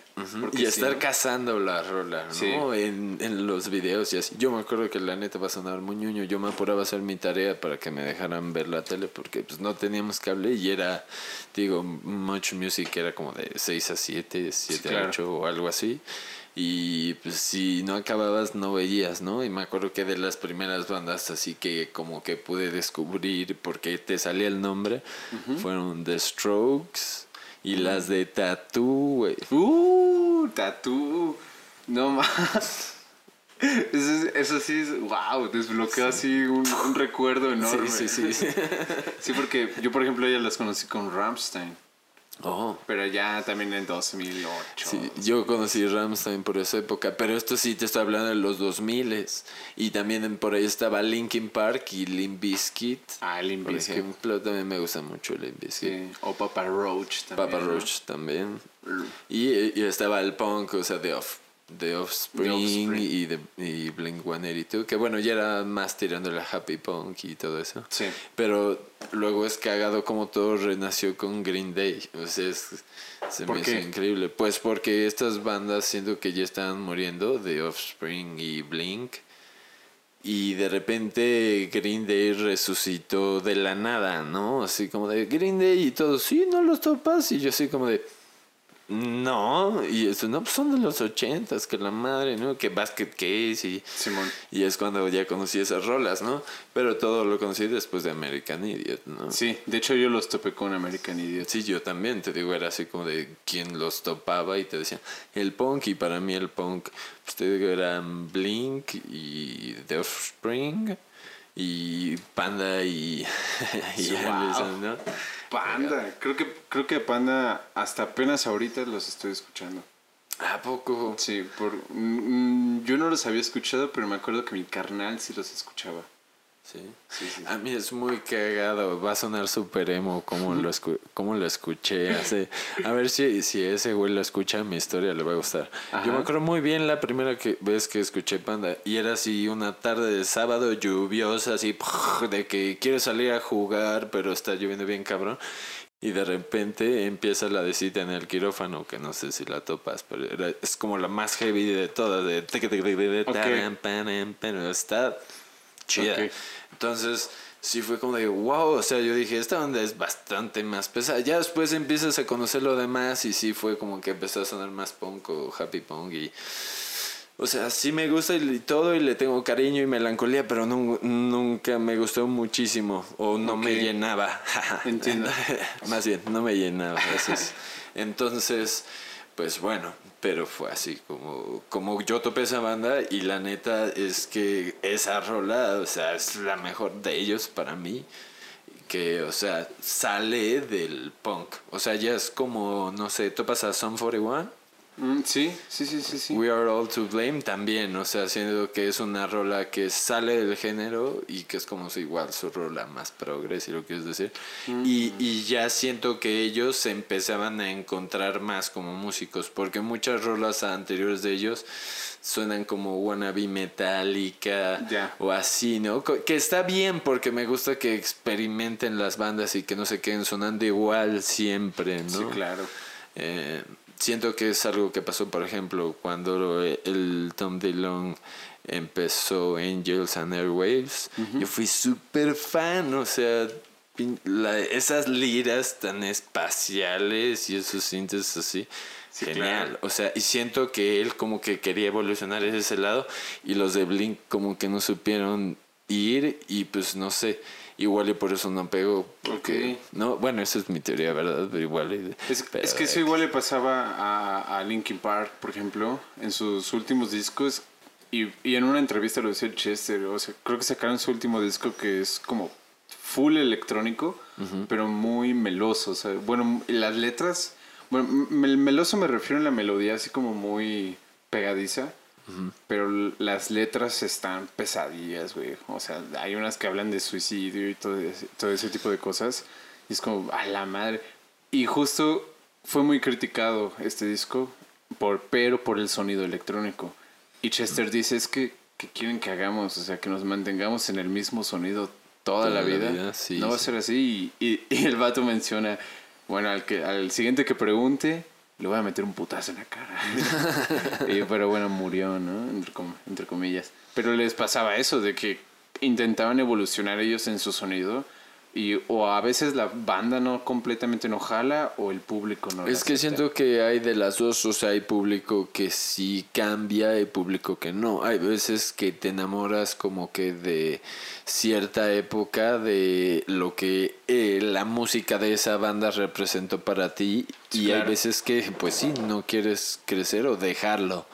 B: y estar cazando la rola, ¿no?
A: Sí.
B: En, en los videos y así. Yo me acuerdo que la neta va a sonar muy ñoño. Yo me apuraba a hacer mi tarea para que me dejaran ver la tele porque pues no teníamos cable y era, digo, Much Music era como de 6 a 7, 7
A: claro.
B: a 8 o algo así. Y pues si no acababas no veías, ¿no? Y me acuerdo que de las primeras bandas así que como que pude descubrir porque te salía el nombre fueron The Strokes y las de Tattoo, güey.
A: Uh, tatú. No más. Eso, es- eso sí es, wow, desbloqueó así un, un recuerdo enorme.
B: Sí, sí, sí.
A: Sí, porque yo, por ejemplo, ya las conocí con Rammstein,
B: Oh.
A: pero ya también en 2008.
B: Sí, yo conocí Rammstein por esa época, pero esto sí te estoy hablando de los 2000 y también en- por ahí estaba Linkin Park y Limp Bizkit.
A: Ah, Limp
B: Por
A: Bizkit.
B: ejemplo, también me gusta mucho Limp Bizkit.
A: Sí, O Papa Roach también.
B: Papa
A: ¿no?
B: Roach también. Y, y estaba el punk, o sea, The, Off, The Offspring,
A: Offspring.
B: y, de, y Blink 182, que bueno, ya era más tirando la happy punk y todo eso.
A: Sí.
B: Pero luego es cagado como todo renació con Green Day. O sea, es, se
A: ¿Por
B: me
A: qué?
B: hizo increíble. Pues porque estas bandas siento que ya estaban muriendo, The Offspring y Blink. Y de repente Green Day resucitó de la nada, ¿no? Así como de Green Day y todo, sí, no los topas. Y yo así como de, no. Y eso, no, pues son de los ochentas, que la madre, ¿no? Que Basket Case y...
A: Simón.
B: Y es cuando ya conocí esas rolas, ¿no? Pero todo lo conocí después de American Idiot, ¿no?
A: Sí, de hecho yo los topé con American Idiot.
B: Sí, yo también, te digo, era así como de quien los topaba y te decía el punk, y para mí el punk, pues te digo, eran Blink y The Offspring y Panda y, y
A: Wow.
B: Anderson, ¿no?
A: Panda, creo que, creo que Panda hasta apenas ahorita los estoy escuchando.
B: ¿A poco?
A: Sí, por, mm, yo no los había escuchado, pero me acuerdo que mi carnal sí los escuchaba.
B: Sí.
A: Sí, sí.
B: A mí es muy cagado, va a sonar super emo como lo, escu- como lo escuché hace... A ver si, si ese güey lo escucha, mi historia le va a gustar.
A: Ajá.
B: Yo me acuerdo muy bien la primera que, vez que escuché Panda y era así una tarde de sábado lluviosa, así de que quiero salir a jugar, pero está lloviendo bien cabrón. Y de repente empieza la de cita en el quirófano, que no sé si la topas, pero era- es como la más heavy de todas, de...
A: Ok.
B: Pero está chida. Entonces, sí fue como de wow, o sea, yo dije, esta onda es bastante más pesada. Ya después empiezas a conocer lo demás y sí fue como que empezó a sonar más punk o happy punk y... O sea, sí me gusta y todo y le tengo cariño y melancolía, pero nu- nunca me gustó muchísimo o no me llenaba.
A: Entiendo.
B: Más bien, no me llenaba. Entonces, pues bueno, pero fue así como, como yo topé esa banda y la neta es que esa rola, o sea, es la mejor de ellos para mí. Que, o sea, sale del punk. O sea, ya es como, no sé, topas a Son 41.
A: Mm, sí, sí, sí, sí, sí.
B: We Are All to Blame también, o sea, siendo que es una rola que sale del género y que es como si igual su rola más progres, si lo quieres decir. Y, y ya siento que ellos se empezaban a encontrar más como músicos, porque muchas rolas anteriores de ellos suenan como wannabe metálica
A: Ya.
B: o así, ¿no? Que está bien porque me gusta que experimenten las bandas y que no se queden sonando igual siempre, ¿no?
A: Sí, claro.
B: Eh, siento que es algo que pasó, por ejemplo, cuando el Tom DeLonge empezó Angels and Airwaves. Yo fui súper fan, o sea, la- esas liras tan espaciales y esos sintes así.
A: Sí,
B: Genial,
A: claro.
B: o sea, y siento que él como que quería evolucionar ese lado y los de Blink como que no supieron ir y pues no sé, igual y por eso no pegó. Porque,
A: Ok.
B: no, bueno, esa es mi teoría, ¿verdad? Pero igual. y-
A: Es,
B: pero,
A: es que eso igual le pasaba a, a Linkin Park, por ejemplo, en sus últimos discos. Y, y en una entrevista lo decía Chester. O sea, creo que sacaron su último disco que es como full electrónico, pero muy meloso. O sea, bueno, las letras. Bueno, el meloso me refiero a la melodía así como muy pegadiza. Pero las letras están pesadillas, güey. O sea, hay unas que hablan de suicidio y todo ese, todo ese tipo de cosas. Y es como, a la madre. Y justo fue muy criticado este disco, por, pero por el sonido electrónico. Y Chester dice, es que, que quieren que hagamos, o sea, que nos mantengamos en el mismo sonido toda,
B: Toda
A: la
B: la
A: vida.
B: vida, sí,
A: no va a
B: sí.
A: ser así. Y, y- y el vato menciona, Bueno, al, que, al siguiente que pregunte, le voy a meter un putazo en la cara. Pero bueno, murió, ¿no? Entre comillas. Pero les pasaba eso, de que intentaban evolucionar ellos en su sonido. Y o a veces la banda no completamente no jala o el público no
B: Es que
A: acepta.
B: siento que hay de las dos, o sea, hay público que sí cambia y público que no. Hay veces que te enamoras como que de cierta época de lo que eh, la música de esa banda representó para ti
A: Sí,
B: y hay
A: claro.
B: veces que pues sí, no quieres crecer o dejarlo.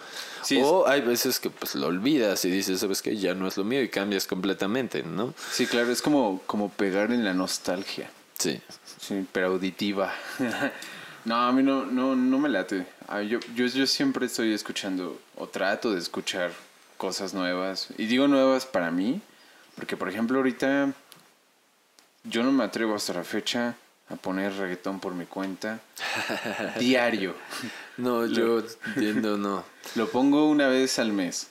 A: Sí,
B: o hay veces que pues lo olvidas y dices, sabes que ya no es lo mío y cambias completamente, ¿no?
A: Sí, claro, es como, como pegar en la nostalgia.
B: Sí.
A: Sí, pero auditiva. no, a mí no, no, no me late. Yo, yo, yo siempre estoy escuchando o trato de escuchar cosas nuevas. Y digo nuevas para mí, porque por ejemplo ahorita yo no me atrevo hasta la fecha a poner reggaetón por mi cuenta diario.
B: No, yo entiendo, no.
A: Lo pongo una vez al mes.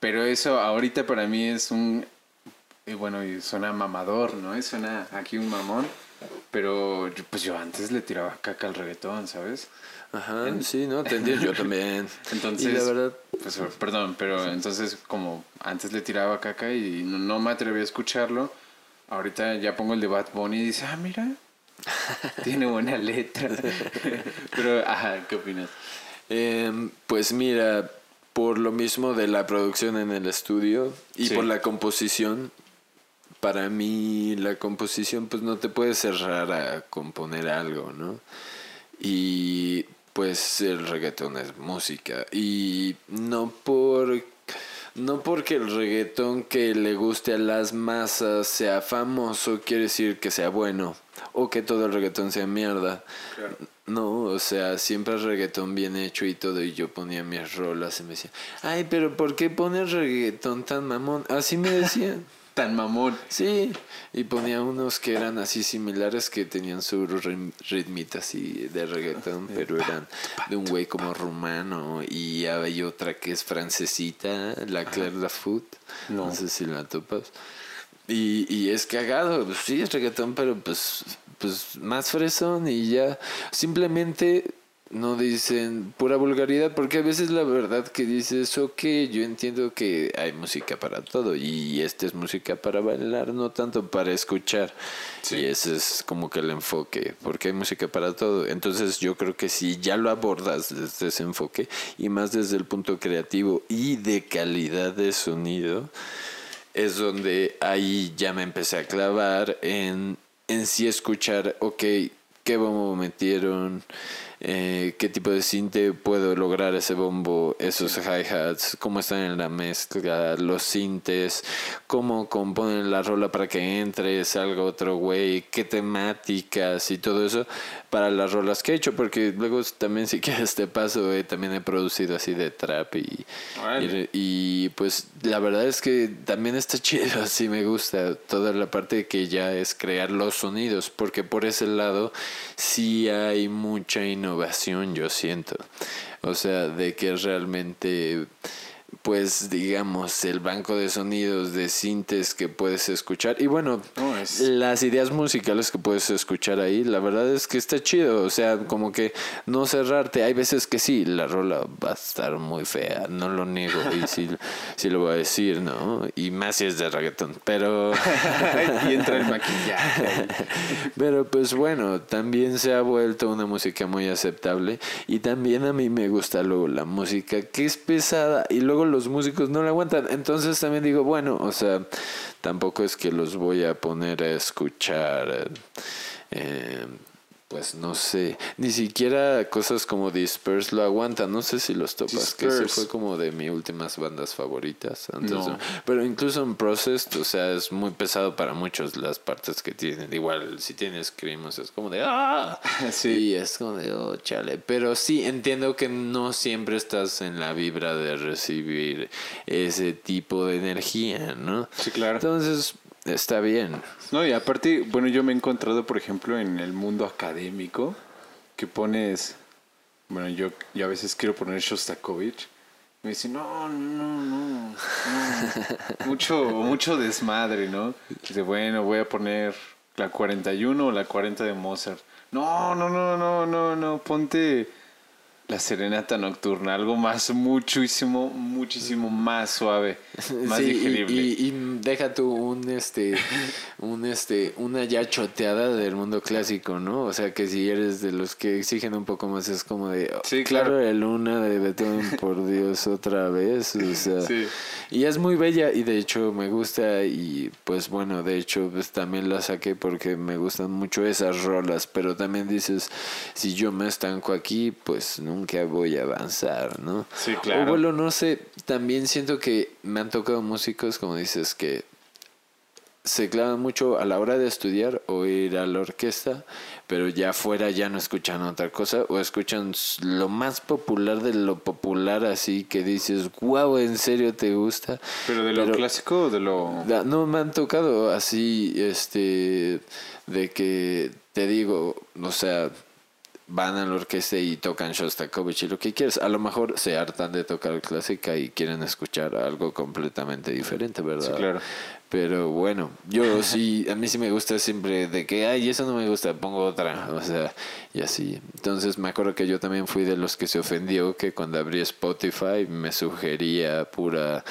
A: Pero eso ahorita para mí es un... Y bueno, y suena mamador, ¿no? Y suena aquí un mamón. Pero yo- pues yo antes le tiraba caca al reggaetón, ¿sabes?
B: Ajá, sí, no, te entiendo, yo también.
A: Entonces,
B: y la verdad,
A: pues, perdón, pero entonces como antes le tiraba caca y no, no me atreví a escucharlo, ahorita ya pongo el de Bad Bunny y dice, ah, mira, tiene buena letra. pero, ajá, ¿qué opinas?
B: Em, pues mira, por lo mismo de la producción en el estudio y
A: Sí.
B: por la composición, para mí la composición pues no te puede cerrar a componer algo, ¿no? Y pues el reggaetón es música y no por no porque el reggaetón que le guste a las masas sea famoso quiere decir que sea bueno o que todo el reggaetón sea mierda. No, o sea, siempre el reggaetón bien hecho y todo, y yo ponía mis rolas y me decían, ay, pero ¿por qué pones reggaetón tan mamón? Así me decían.
A: Tan mamón.
B: Sí, y ponía unos que eran así similares que tenían su ritmita así de reggaetón, pero eran de un güey como rumano y hay otra que es francesita, la Claire Lafoot, no.
A: No.
B: sé si la topas. Y, y es cagado, pues sí es reggaetón, pero pues, pues más fresón y ya simplemente no dicen pura vulgaridad, porque a veces la verdad que dices, ok, yo entiendo que hay música para todo y esta es música para bailar, no tanto para escuchar.
A: Sí.
B: Y ese es como que el enfoque, porque hay música para todo. Entonces yo creo que si ya lo abordas desde ese enfoque y más desde el punto creativo y de calidad de sonido, es donde ahí ya me empecé a clavar en, en sí escuchar, ok, qué bombo metieron, eh, qué tipo de cinte puedo lograr ese bombo, esos hi-hats, cómo están en la mezcla, los sintes, cómo componen la rola para que entre, salga otro güey, qué temáticas y todo eso para las rolas que he hecho, porque luego también si quieres te paso, eh, también he producido así de trap y, y, y, pues la verdad es que también está chido, así me gusta toda la parte que ya es crear los sonidos, porque por ese lado sí hay mucha innovación, yo siento. O sea, de que realmente pues digamos el banco de sonidos de sintes que puedes escuchar. Y bueno
A: No, es-
B: las ideas musicales que puedes escuchar ahí la verdad es que está chido. O sea como que no cerrarte. Hay veces que sí la rola va a estar muy fea no lo niego y sí, sí lo voy a decir no y más si es de reggaetón pero
A: y entra el maquillaje.
B: pero pues bueno, también se ha vuelto una música muy aceptable. Y también a mí me gusta luego la música que es pesada y luego los músicos no la aguantan. Entonces también digo, bueno, o sea, tampoco es que los voy a poner a escuchar, eh, pues no sé, ni siquiera cosas como Disperse lo aguantan. No sé si los topas, que ese fue como de mis últimas bandas favoritas.
A: No.
B: pero incluso en Processed, o sea, es muy pesado para muchos las partes que tienen. Igual, si tienes Screamos, es como de ¡ah!
A: Sí.
B: Y es como de ¡oh, chale! Pero sí, entiendo que no siempre estás en la vibra de recibir ese tipo de energía, ¿no?
A: Sí, claro.
B: Entonces, está bien.
A: No, y aparte, bueno, yo me he encontrado, por ejemplo, en el mundo académico, que pones, bueno, yo, yo a veces quiero poner Shostakovich, me dicen, no, no, no, no, mucho, mucho desmadre, ¿no? Dice, bueno, voy a poner la 41 o la 40 de Mozart. No, no, no, no, no, no. Ponte la serenata nocturna, algo más, muchísimo, muchísimo más suave, más
B: Sí, y-
A: digerible.
B: Y, y deja tú un este, un este, una ya choteada del mundo clásico, ¿no? O sea que si eres de los que exigen un poco más es como de
A: Sí,
B: claro,
A: claro.
B: de luna de Beethoven, por Dios, otra vez. O sea,
A: Sí.
B: y es muy bella y de hecho me gusta y pues bueno, de hecho pues también la saqué porque me gustan mucho esas rolas, pero también dices, si yo me estanco aquí, pues nunca voy a avanzar, ¿no?
A: Sí, claro.
B: O bueno, no sé, también siento que me han tocado músicos, como dices, que se clavan mucho a la hora de estudiar o ir a la orquesta, pero ya afuera ya no escuchan otra cosa o escuchan lo más popular de lo popular así que dices, wow, ¿en serio te gusta?
A: Pero de lo
B: Pero-
A: clásico o de lo...
B: No, me han tocado así, este, de que te digo, o sea, van a la orquesta y tocan Shostakovich y lo que quieras. A lo mejor se hartan de tocar clásica y quieren escuchar algo completamente diferente, ¿verdad?
A: Sí, claro.
B: Pero bueno, yo sí, a mí sí me gusta siempre de que, ay, eso no me gusta, pongo otra, o sea, y así. Entonces me acuerdo que yo también fui de los que se ofendió que cuando abrí Spotify me sugería pura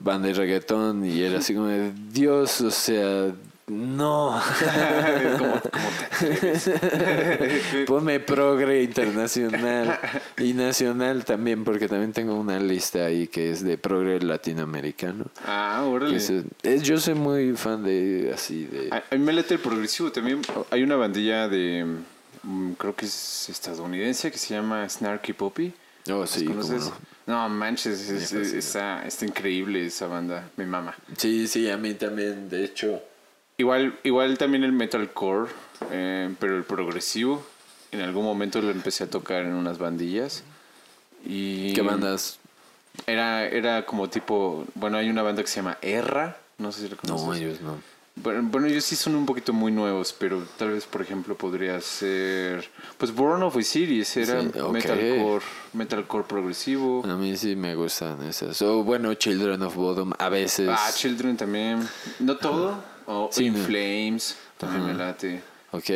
B: banda y reggaetón y era así como de, Dios, o sea, no.
A: ¿Cómo, cómo te?
B: Ponme progre internacional y nacional también, porque también tengo una lista ahí que es de progre latinoamericano.
A: Ah, órale.
B: es- es- yo soy muy fan de así de...
A: A, a mí me late el progresivo también. Hay una bandilla de... mm, Creo que es estadounidense que se llama Snarky Poppy.
B: Oh,
A: ¿Los
B: sí,
A: conoces?
B: no.
A: Manches, es- es- está, está increíble esa banda, mi mamá.
B: Sí, sí, a mí también, de hecho.
A: Igual, igual también el metalcore, eh, pero el progresivo. En algún momento lo empecé a tocar en unas bandillas. Y
B: ¿Qué bandas?
A: Era, era como tipo, bueno, hay una banda que se llama Erra, no sé si lo conoces.
B: No, ellos no.
A: Bueno, bueno, ellos sí son un poquito muy nuevos, pero tal vez, por ejemplo, podría ser, pues Born of Osiris, era
B: Sí, ok.
A: metalcore, metalcore progresivo.
B: A mí sí me gustan esas. O bueno, Children of Bodom, a veces.
A: Ah, Children también. No todo. O
B: Sí,
A: In. Flames, también me late.
B: Ok.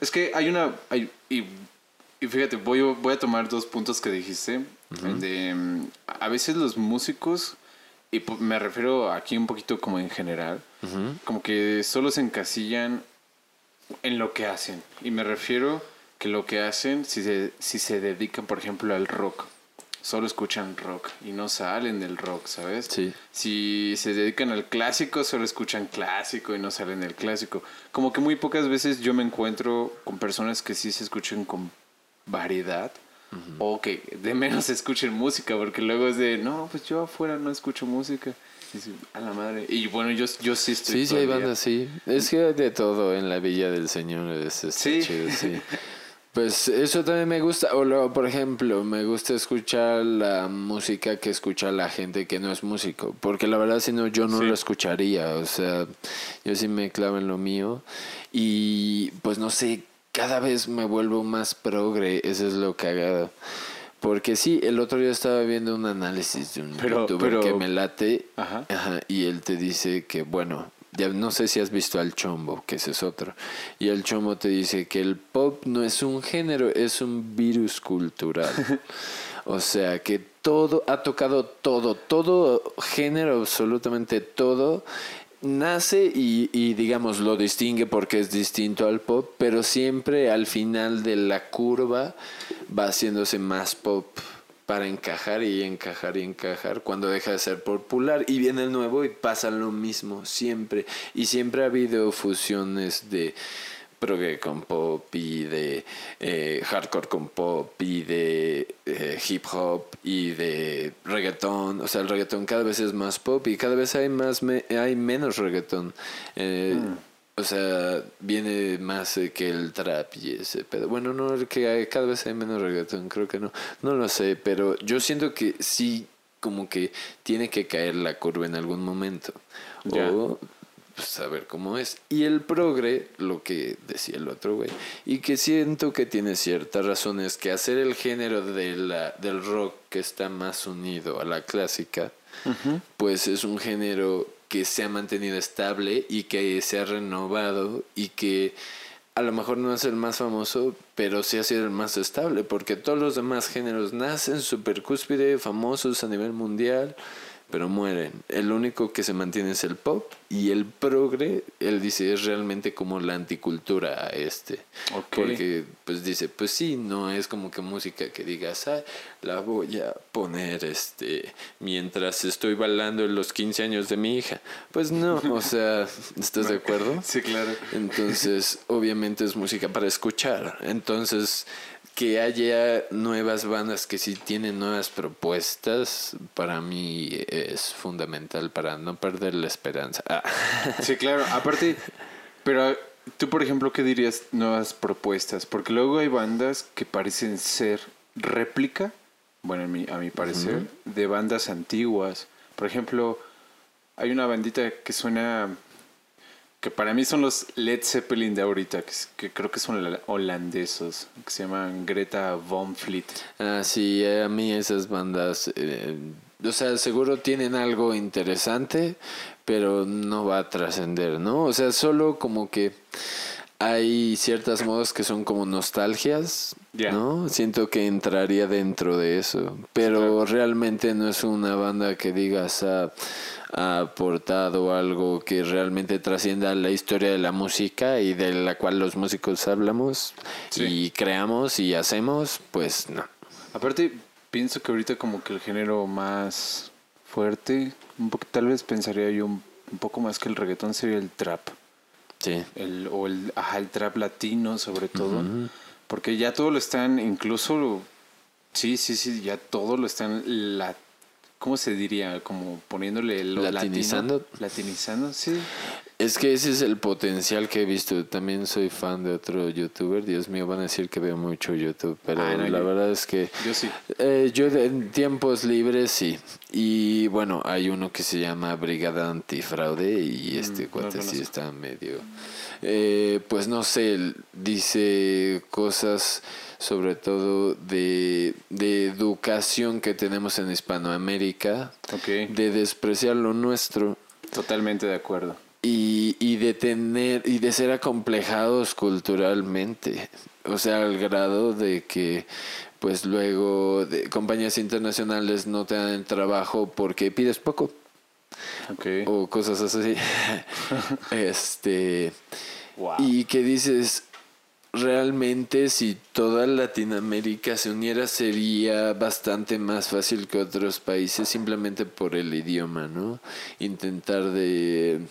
A: Es que hay una. Hay, y, y fíjate, voy, a- voy a tomar dos puntos que dijiste. de, mm, a veces los músicos, y me refiero aquí un poquito como en general, como que solo se encasillan en lo que hacen. Y me refiero que lo que hacen, si se, si se dedican, por ejemplo, al rock, solo escuchan rock y no salen del rock, ¿sabes?
B: Sí.
A: Si se dedican al clásico, solo escuchan clásico y no salen del clásico. Como que muy pocas veces yo me encuentro con personas que sí se escuchan con variedad. O que de menos escuchen música, porque luego es de, no, pues yo afuera no escucho música. A la madre. Y bueno, yo, yo sí estoy.
B: Sí, sí, hay
A: todavía-
B: bandas, sí. Es que hay de todo en la Villa del Señor. Es,
A: Sí.
B: chido, sí. Pues eso también me gusta. O luego, por ejemplo, me gusta escuchar la música que escucha la gente que no es músico. Porque la verdad, si no, yo no
A: Sí.
B: lo escucharía. O sea, yo sí me clavo en lo mío. Y pues no sé, cada vez me vuelvo más progre. Eso es lo cagado. Porque sí, el otro día estaba viendo un análisis de un
A: Pero-
B: youtuber
A: pero-
B: que me late.
A: Ajá.
B: Ajá, y él te dice que, bueno, ya no sé si has visto al chombo, que ese es otro. Y el chombo te dice que el pop no es un género, es un virus cultural. o sea, que todo, ha tocado todo, todo género, absolutamente todo. Nace y, y digamos lo distingue porque es distinto al pop, pero siempre al final de la curva va haciéndose más pop para encajar y encajar y encajar cuando deja de ser popular. Y viene el nuevo y pasa lo mismo siempre. Y siempre ha habido fusiones de progre con pop y de eh, hardcore con pop y de eh, hip hop y de reggaetón. O sea el reggaetón cada vez es más pop y cada vez hay más me- hay menos reggaetón. Eh, o sea, viene más que el trap y ese pedo. Bueno, no, el que cada vez hay menos reggaetón, creo que no. No lo sé, pero yo siento que sí, como que tiene que caer la curva en algún momento.
A: Ya.
B: O pues, a ver cómo es. Y el progre, lo que decía el otro güey, y que siento que tiene ciertas razones, que hacer el género de la, del rock que está más unido a la clásica, pues es un género que se ha mantenido estable y que se ha renovado y que a lo mejor no es el más famoso, pero sí ha sido el más estable, porque todos los demás géneros nacen super cúspide, famosos a nivel mundial, pero mueren. El único que se mantiene es el pop y el progre, él dice, es realmente como la anticultura a este. Porque pues dice, pues sí, no es como que música que digas, ah, la voy a poner este mientras estoy bailando en los 15 años de mi hija. Pues no, o sea, ¿estás de acuerdo?
A: Sí, claro.
B: Entonces, obviamente es música para escuchar. Entonces, que haya nuevas bandas que sí tienen nuevas propuestas, para mí es fundamental para no perder la esperanza. Ah.
A: Sí, claro. Aparte, pero tú, por ejemplo, ¿qué dirías nuevas propuestas? Porque luego hay bandas que parecen ser réplica, bueno, a mi, a mi parecer, de bandas antiguas. Por ejemplo, hay una bandita que suena que para mí son los Led Zeppelin de ahorita, que, creo que son holandesos, que se llaman Greta Von Fleet.
B: Ah, sí, a mí esas bandas, eh, o sea, seguro tienen algo interesante, pero no va a trascender, ¿no? O sea, solo como que hay ciertas modas que son como nostalgias, ¿no? Siento que entraría dentro de eso, pero realmente no es una banda que digas... Ah, ha aportado algo que realmente trascienda la historia de la música y de la cual los músicos hablamos y creamos y hacemos, pues no.
A: Aparte, pienso que ahorita como que el género más fuerte, un poco, tal vez pensaría yo un, poco más que el reggaetón sería el trap.
B: Sí.
A: El, o el, ajá, el trap latino sobre todo. Porque ya todo lo están, incluso, sí, sí, sí, ya todo lo están la, ¿cómo se diría? Como poniéndole lo
B: latinizando.
A: latinizando, sí.
B: Es que ese es el potencial que he visto. También soy fan de otro youtuber. Dios mío, van a decir que veo mucho YouTube, pero ah, la verdad es que
A: yo sí.
B: Eh, yo en tiempos libres sí. Y bueno, hay uno que se llama Brigada Antifraude y mm, este cuate sí está medio, eh, pues no sé, dice cosas sobre todo de, educación que tenemos en Hispanoamérica, de despreciar lo nuestro.
A: Totalmente de acuerdo.
B: Y, y de tener, y de ser acomplejados culturalmente. O sea, al grado de que pues luego de compañías internacionales no te dan trabajo porque pides poco. O cosas así. este. Y que dices, realmente si toda Latinoamérica se uniera sería bastante más fácil que otros países simplemente por el idioma, ¿no? Intentar de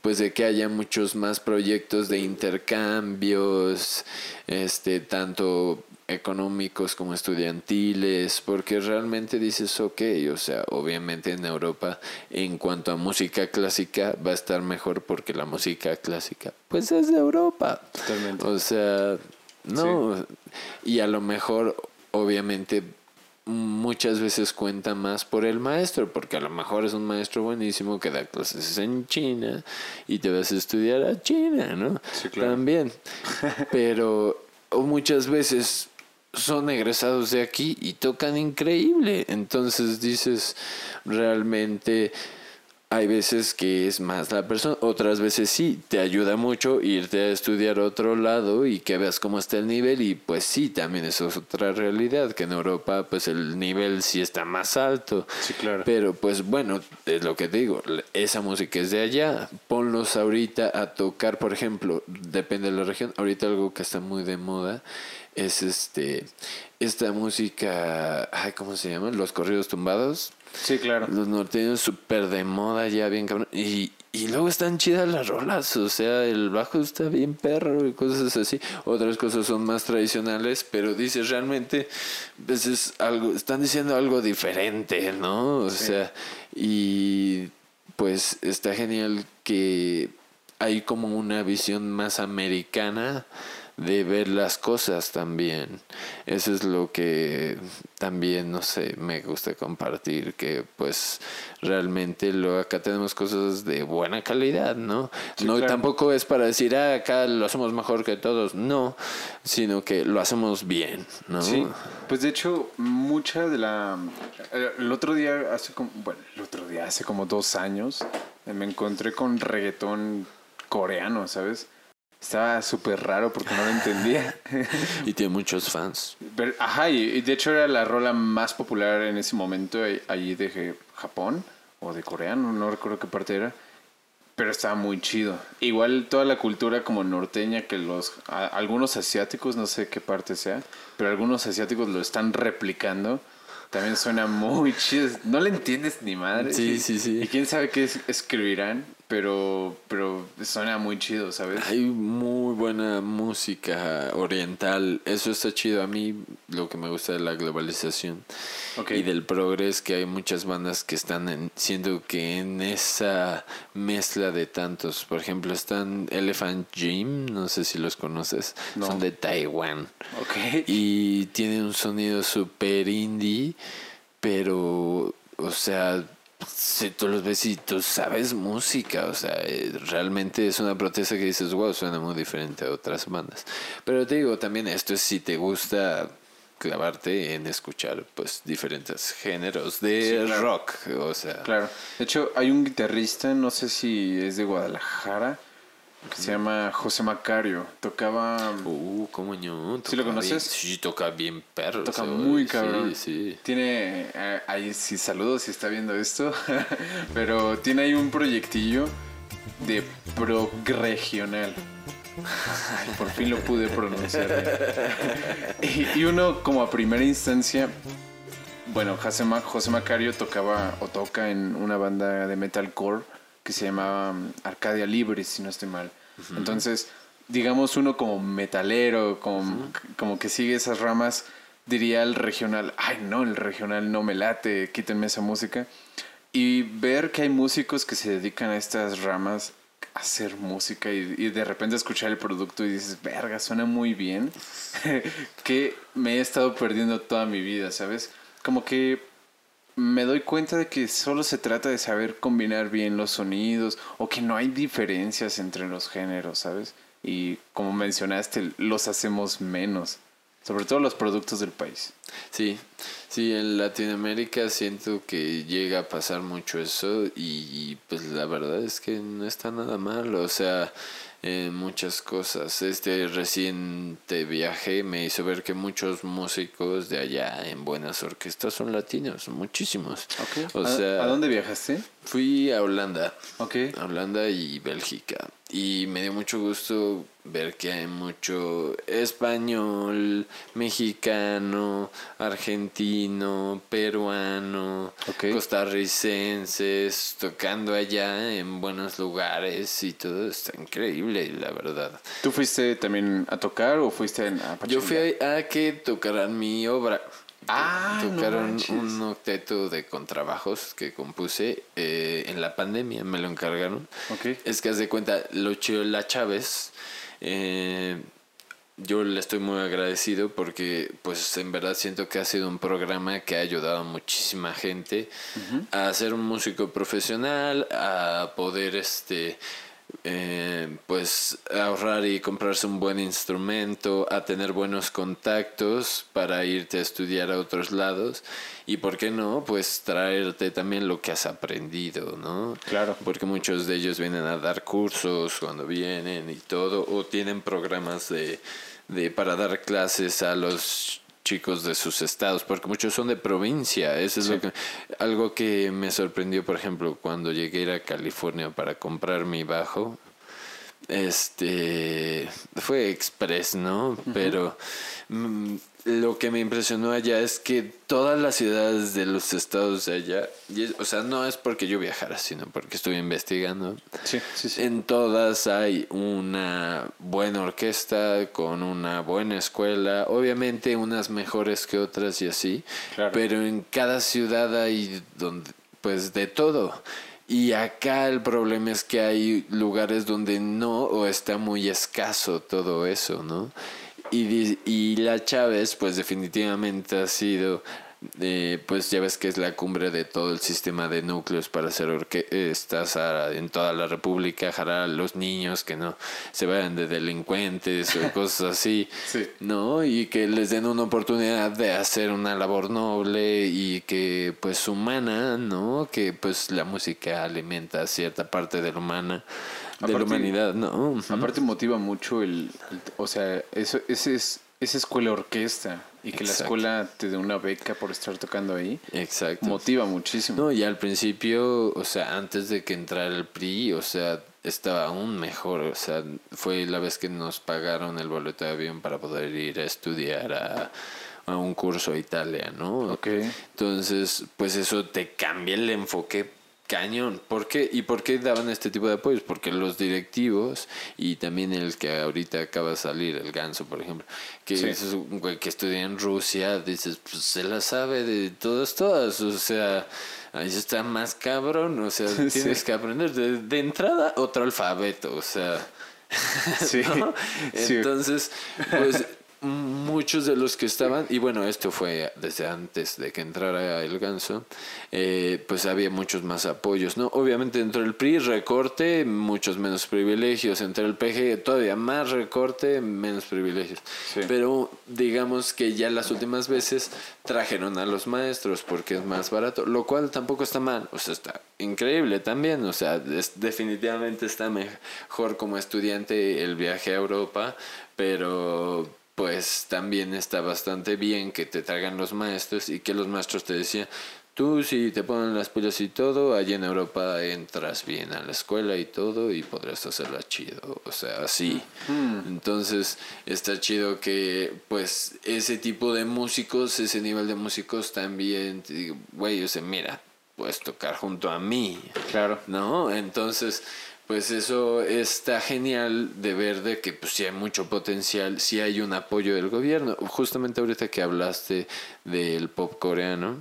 B: pues de que haya muchos más proyectos de intercambios, este tanto económicos como estudiantiles, porque realmente dices, ok, o sea, obviamente en Europa en cuanto a música clásica va a estar mejor porque la música clásica pues es de Europa.
A: Totalmente.
B: O sea, no, y a lo mejor obviamente muchas veces cuenta más por el maestro, porque a lo mejor es un maestro buenísimo que da clases en China y te vas a estudiar a China, ¿no?
A: Sí, claro.
B: También. Pero muchas veces son egresados de aquí y tocan increíble. Entonces dices, realmente hay veces que es más la persona, otras veces sí, te ayuda mucho irte a estudiar otro lado y que veas cómo está el nivel y pues sí, también eso es otra realidad, que en Europa pues el nivel sí está más alto.
A: Sí, claro.
B: Pero pues bueno, es lo que digo, esa música es de allá, ponlos ahorita a tocar, por ejemplo, depende de la región, ahorita algo que está muy de moda es este esta música, ay, ¿cómo se llama? Los corridos tumbados.
A: Sí, claro.
B: Los norteños súper de moda ya, bien cabrón. Y, y luego están chidas las rolas, o sea, el bajo está bien perro y cosas así. Otras cosas son más tradicionales, pero dices realmente, pues es algo, están diciendo algo diferente, ¿no? O sea, y pues está genial que hay como una visión más americana de ver las cosas también. Eso es lo que también, no sé, me gusta compartir, que pues realmente lo, acá tenemos cosas de buena calidad, ¿no? no Tampoco es para decir, ah, acá lo hacemos mejor que todos, no, sino que lo hacemos bien, ¿no?
A: Sí, pues de hecho, mucha de la... El otro día, hace como, bueno, el otro día, hace como dos años, me encontré con reggaetón coreano, ¿sabes? Estaba súper raro porque no lo entendía.
B: y tiene muchos fans.
A: Pero, ajá, y, de hecho era la rola más popular en ese momento allí de Japón o de Corea, no, recuerdo qué parte era. Pero estaba muy chido. Igual toda la cultura como norteña que los algunos asiáticos, no sé qué parte sea, pero algunos asiáticos lo están replicando también suena muy chido. No le entiendes ni madre.
B: Sí, sí, sí.
A: Y quién sabe qué escribirán, pero, pero suena muy chido, ¿sabes?
B: Hay muy buena música oriental. Eso está chido. A mí lo que me gusta de la globalización y del progres, que hay muchas bandas que están en, siendo que en esa mezcla de tantos. Por ejemplo, están Elephant Gym, no sé si los conoces. Son de Taiwán.
A: Okay.
B: Y tienen un sonido super indie pero, o sea, si tú los ves y tú sabes música, o sea, eh, realmente es una protesta que dices, wow, suena muy diferente a otras bandas. Pero te digo, también esto es si te gusta clavarte en escuchar pues diferentes géneros de rock, o sea.
A: Claro. De hecho, hay un guitarrista, no sé si es de Guadalajara, que se llama José Macario. Tocaba.
B: Uh, cómo no.
A: ¿Sí lo conoces?
B: sí, toca bien perro.
A: Toca muy cabrón.
B: Sí, sí.
A: Tiene. Eh, ahí sí, saludos si está viendo esto. Pero tiene ahí un proyectillo de prog regional. Por fin lo pude pronunciar. y, y uno, como a primera instancia. Bueno, José, José Macario tocaba o toca en una banda de metalcore que se llamaba mm, Arcadia Libre, si no estoy mal. Entonces, digamos uno como metalero, como, como que sigue esas ramas, diría el regional, ay no, el regional no me late, quítenme esa música. Y ver que hay músicos que se dedican a estas ramas a hacer música y, y de repente escuchar el producto y dices, verga, suena muy bien, que me he estado perdiendo toda mi vida, ¿sabes? Como que me doy cuenta de que solo se trata de saber combinar bien los sonidos o que no hay diferencias entre los géneros, ¿sabes? Y como mencionaste, los hacemos menos, sobre todo los productos del país.
B: Sí, sí, en Latinoamérica siento que llega a pasar mucho eso y pues la verdad es que no está nada mal, o sea, en muchas cosas. Este reciente viaje me hizo ver que muchos músicos de allá en buenas orquestas son latinos, muchísimos.
A: O sea, ¿A dónde viajaste?
B: Fui a Holanda.
A: Okay.
B: A Holanda y Bélgica. Y me dio mucho gusto ver que hay mucho español, mexicano, argentino, peruano, costarricenses, tocando allá en buenos lugares y todo está increíble, la verdad.
A: ¿Tú fuiste también a tocar o fuiste a
B: Yo fui a que tocaran mi obra.
A: Ah,
B: Tocaron un octeto de contrabajos que compuse eh, en la pandemia, me lo encargaron. Es que haz de cuenta, lo chido La Chávez, eh, yo le estoy muy agradecido porque pues en verdad siento que ha sido un programa que ha ayudado a muchísima gente a ser un músico profesional, a poder este eh, pues ahorrar y comprarse un buen instrumento, a tener buenos contactos para irte a estudiar a otros lados y por qué no, pues traerte también lo que has aprendido, ¿no?
A: Claro.
B: Porque muchos de ellos vienen a dar cursos cuando vienen y todo, o tienen programas de, de para dar clases a los chicos de sus estados, porque muchos son de provincia. Eso es lo que, algo que me sorprendió, por ejemplo, cuando llegué a, ir a California para comprar mi bajo. Este fue express, ¿no? Pero mm, lo que me impresionó allá es que todas las ciudades de los estados de allá, o sea, no es porque yo viajara, sino porque estuve investigando.
A: Sí, sí, sí.
B: En todas hay una buena orquesta con una buena escuela, obviamente unas mejores que otras y así, pero en cada ciudad hay donde, pues de todo. Y acá el problema es que hay lugares donde no o está muy escaso todo eso, ¿no? Y, y la Chávez, pues definitivamente ha sido eh, pues ya ves que es la cumbre de todo el sistema de núcleos para hacer orquestas en toda la República, jalar a los niños que no se vayan de delincuentes o cosas así, ¿no? Y que les den una oportunidad de hacer una labor noble y que pues humana, ¿no? Que pues la música alimenta cierta parte de la humana de la humanidad, ¿no?
A: Aparte motiva mucho el, o sea, eso ese es esa escuela orquesta y que la escuela te dé una beca por estar tocando ahí.
B: Exacto.
A: Motiva muchísimo.
B: No, y al principio, o sea, antes de que entrara el PRI, o sea, estaba aún mejor. O sea, fue la vez que nos pagaron el boleto de avión para poder ir a estudiar a, a un curso a Italia, ¿no?
A: Ok.
B: Entonces, pues eso te cambia el enfoque Cañón. ¿Por qué? ¿Y por qué daban este tipo de apoyos? Porque los directivos y también el que ahorita acaba de salir, el ganso, por ejemplo, que es un güey que estudia en Rusia, dices, pues se la sabe de todas, todas. O sea, ahí está más cabrón. O sea, tienes que aprender de, entrada otro alfabeto. O sea. Sí. Entonces, pues muchos de los que estaban, y bueno, esto fue desde antes de que entrara el ganso, eh, pues había muchos más apoyos, ¿no? Obviamente dentro del PRI recorte, muchos menos privilegios, entre el PG todavía más recorte, menos privilegios. Pero digamos que ya las últimas veces trajeron a los maestros porque es más barato, lo cual tampoco está mal, o sea, está increíble también, o sea, definitivamente está mejor como estudiante el viaje a Europa, pero pues también está bastante bien que te traigan los maestros y que los maestros te decían, tú si te ponen las pilas y todo, allá en Europa entras bien a la escuela y todo y podrás hacerla chido, o sea, así. Mm. Entonces está chido que pues ese tipo de músicos, ese nivel de músicos también, güey, o sea, mira, puedes tocar junto a mí.
A: Claro.
B: ¿No? Entonces pues eso está genial de ver de que pues sí hay mucho potencial, sí hay un apoyo del gobierno. Justamente ahorita que hablaste del pop coreano,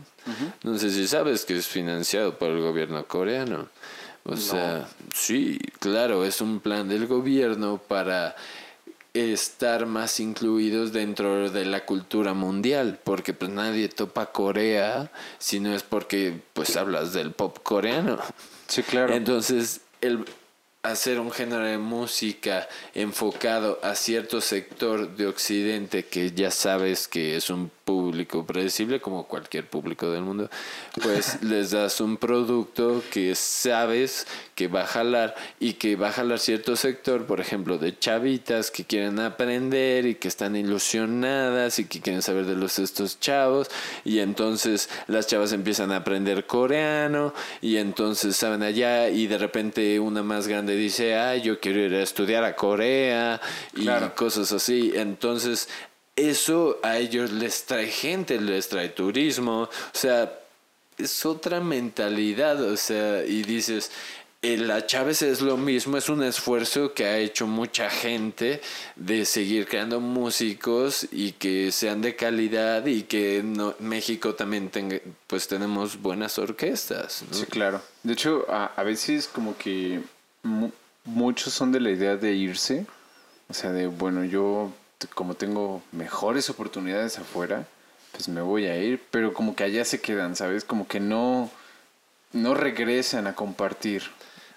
B: no sé si sabes que es financiado por el gobierno coreano. O sea, sí, claro, es un plan del gobierno para estar más incluidos dentro de la cultura mundial, porque pues nadie topa Corea si no es porque pues hablas del pop coreano.
A: Sí, claro.
B: Entonces, el, hacer un género de música enfocado a cierto sector de Occidente que ya sabes que es un público predecible como cualquier público del mundo, pues les das un producto que sabes que va a jalar y que va a jalar cierto sector, por ejemplo, de chavitas que quieren aprender y que están ilusionadas y que quieren saber de los estos chavos. Y entonces las chavas empiezan a aprender coreano y entonces saben allá y de repente una más grande dice, "Ay, yo quiero ir a estudiar a Corea" y cosas así. Entonces eso a ellos les trae gente, les trae turismo, o sea, es otra mentalidad, o sea, y dices, la Chávez es lo mismo, es un esfuerzo que ha hecho mucha gente de seguir creando músicos y que sean de calidad y que no, México también tenga, pues tenemos buenas orquestas.
A: Sí, claro. De hecho, a, a veces como que muchos son de la idea de irse, o sea, de, bueno, yo como tengo mejores oportunidades afuera, pues me voy a ir, pero como que allá se quedan, ¿sabes? Como que no, no regresan a compartir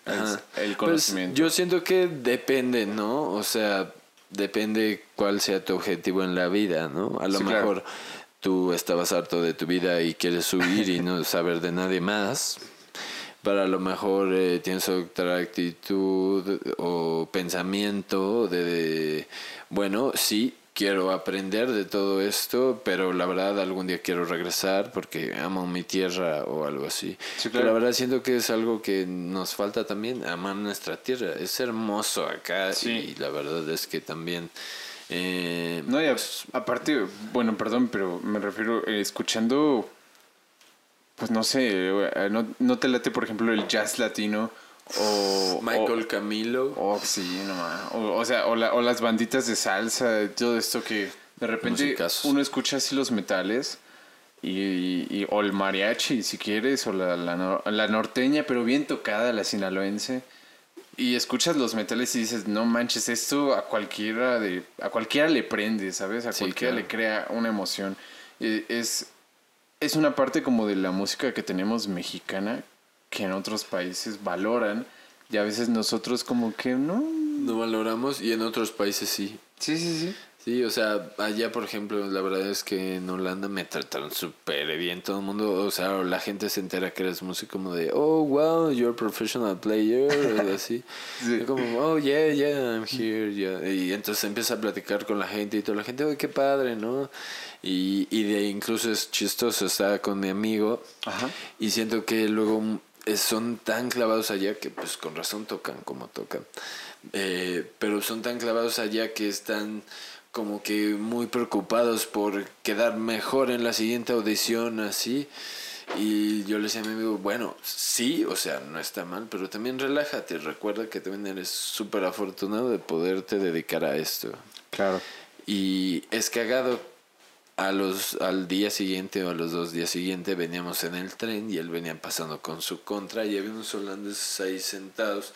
A: el, pues, conocimiento.
B: yo siento que depende, ¿no? O sea, depende cuál sea tu objetivo en la vida, ¿no? A lo mejor tú estabas harto de tu vida y quieres subir y no saber de nadie más. Para lo mejor eh, tienes otra actitud o pensamiento de bueno, sí, quiero aprender de todo esto, pero la verdad algún día quiero regresar porque amo mi tierra o algo así. Pero la verdad siento que es algo que nos falta también, amar nuestra tierra. Es hermoso acá y la verdad es que también... Eh,
A: no, y aparte, bueno, perdón, pero me refiero, eh, escuchando, pues no sé, eh, no, no te late, por ejemplo, el jazz latino o,
B: Michael Camilo.
A: Oh, sí, no O, sea, o, o, las banditas de salsa, todo esto que de repente uno escucha así los metales. Y, y, o el mariachi, si quieres, o la, la, norteña, pero bien tocada, la sinaloense. Y escuchas los metales y dices, no manches, esto a cualquiera de, a cualquiera le prende, ¿sabes? A cualquiera le crea una emoción. es, es una parte como de la música que tenemos mexicana que en otros países valoran y a veces nosotros como que no.
B: No valoramos y en otros países sí.
A: Sí, sí, sí.
B: Sí, o sea, allá por ejemplo, la verdad es que en Holanda me trataron súper bien todo el mundo, o sea, la gente se entera que eres músico como de, oh, wow, you're a professional player, o así.
A: Sí.
B: Y como, oh, yeah, yeah, I'm here, yeah. Y entonces empieza a platicar con la gente y toda la gente, oh, qué padre, ¿no? Y, y de ahí incluso es chistoso, estaba con mi amigo
A: Ajá.
B: y siento que luego eh, son tan clavados allá que pues con razón tocan como tocan. Eh, pero son tan clavados allá que están como que muy preocupados por quedar mejor en la siguiente audición así. Y yo le decía a mi amigo, bueno, sí, o sea, no está mal, pero también relájate, recuerda que también eres súper afortunado de poderte dedicar a esto.
A: Claro.
B: Y es cagado. A los, al día siguiente o a los dos días siguientes veníamos en el tren y él venía pasando con su contra y había unos holandeses ahí sentados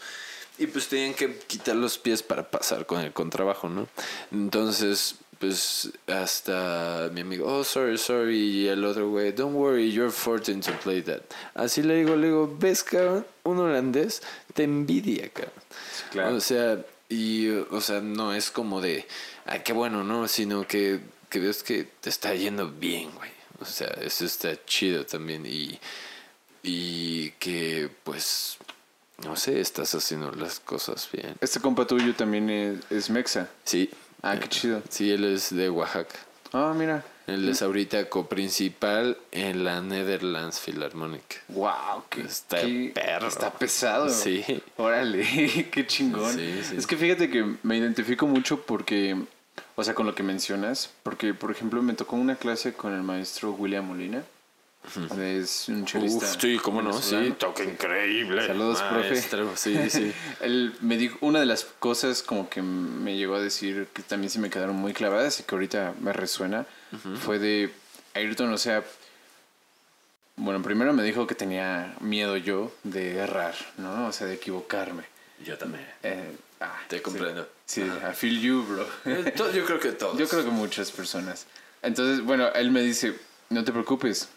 B: y pues tenían que quitar los pies para pasar con el contrabajo, ¿no? Entonces, pues hasta mi amigo, oh, sorry, sorry, y el otro güey, don't worry, you're 14 to play that. Así le digo, le digo, ves, cabrón, un holandés te envidia, cabrón.
A: claro.
B: O sea, y, o sea, no es como de, ay, qué bueno, ¿no? Sino que, que ves que te está yendo bien, güey. O sea, eso está chido también. Y, y que, pues, no sé, estás haciendo las cosas bien.
A: Este compa tuyo también es, es mexa.
B: Sí.
A: Ah, qué chido.
B: Sí, él es de Oaxaca.
A: Ah, mira.
B: Él es ahorita coprincipal en la Netherlands Philharmonic.
A: Wow, qué,
B: Está
A: qué-
B: perro.
A: Está pesado.
B: Sí.
A: Órale, qué chingón.
B: Sí, sí.
A: Es que fíjate que me identifico mucho porque, o sea, con lo que mencionas, porque, por ejemplo, me tocó una clase con el maestro William Molina. Es un chelista.
B: Uf, sí, cómo no, sí, toca increíble.
A: Saludos, profe.
B: maestro. Sí, sí.
A: Él me dijo, una de las cosas como que me llegó a decir que también se me quedaron muy clavadas y que ahorita me resuena, fue de Ayrton, o sea, bueno, primero me dijo que tenía miedo yo de errar, ¿no? O sea, de equivocarme.
B: Yo también.
A: Eh, ah,
B: Te
A: sí.
B: comprendo.
A: Sí, I feel you, bro.
B: Eh, Yo creo que todos.
A: Yo creo que muchas personas. Entonces, bueno, él me dice, no te preocupes,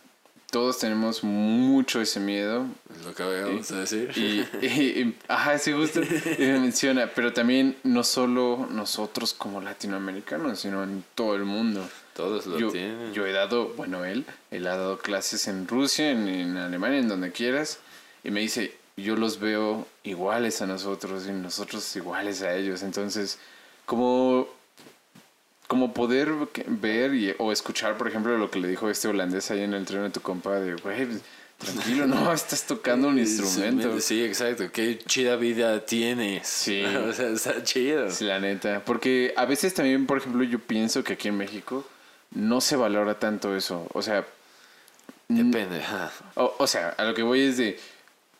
A: todos tenemos mucho ese miedo,
B: Es lo que vamos a decir.
A: Y, y- y- ajá, sí, justo. Me menciona, pero también no solo nosotros como latinoamericanos, sino en todo el mundo.
B: Todos lo
A: Yo,
B: tienen.
A: yo he dado, bueno, él, él ha dado clases en Rusia, en, en Alemania, en donde quieras, y me dice, yo los veo iguales a nosotros y nosotros iguales a ellos. Entonces, como, como poder ver y, o escuchar, por ejemplo, lo que le dijo este holandés ahí en el tren de tu compa, de, güey, pues, tranquilo, no, estás tocando un instrumento.
B: Sí, exacto. Qué chida vida tienes.
A: Sí.
B: o sea, está chido.
A: Sí, la neta. Porque a veces también, por ejemplo, yo pienso que aquí en México no se valora tanto eso. O sea,
B: Depende.
A: o, o sea, a lo que voy es de,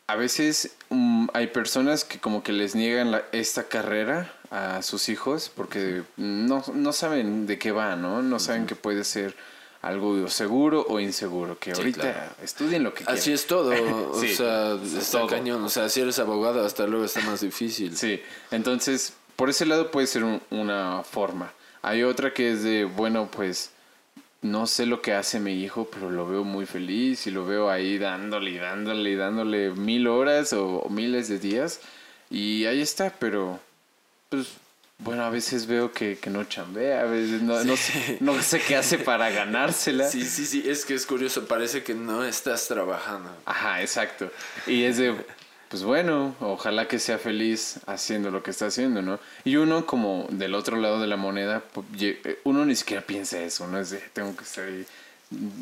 A: a veces mm, hay personas que como que les niegan la- esta carrera a sus hijos porque no, no saben de qué va, ¿no? No saben que puede ser algo seguro o inseguro. Que
B: Sí,
A: ahorita
B: claro.
A: estudien lo que quieran.
B: Así es todo. O
A: Sí,
B: sea,
A: es
B: está
A: todo.
B: cañón. O sea, si eres abogado, hasta luego está más difícil.
A: Sí, entonces, por ese lado puede ser un- una forma. Hay otra que es de, bueno, pues no sé lo que hace mi hijo, pero lo veo muy feliz y lo veo ahí dándole y dándole y dándole mil horas o, o miles de días. Y ahí está, pero pues bueno, a veces veo que, que no chambea, a veces no, no, sé, no sé qué hace para ganársela.
B: Sí, sí, sí. Es que es curioso. Parece que no estás trabajando.
A: Ajá, exacto. Y es de, pues bueno, ojalá que sea feliz haciendo lo que está haciendo, ¿no? Y uno como del otro lado de la moneda, pues, eh, uno ni siquiera piensa eso, ¿no? Es de, tengo que estar ahí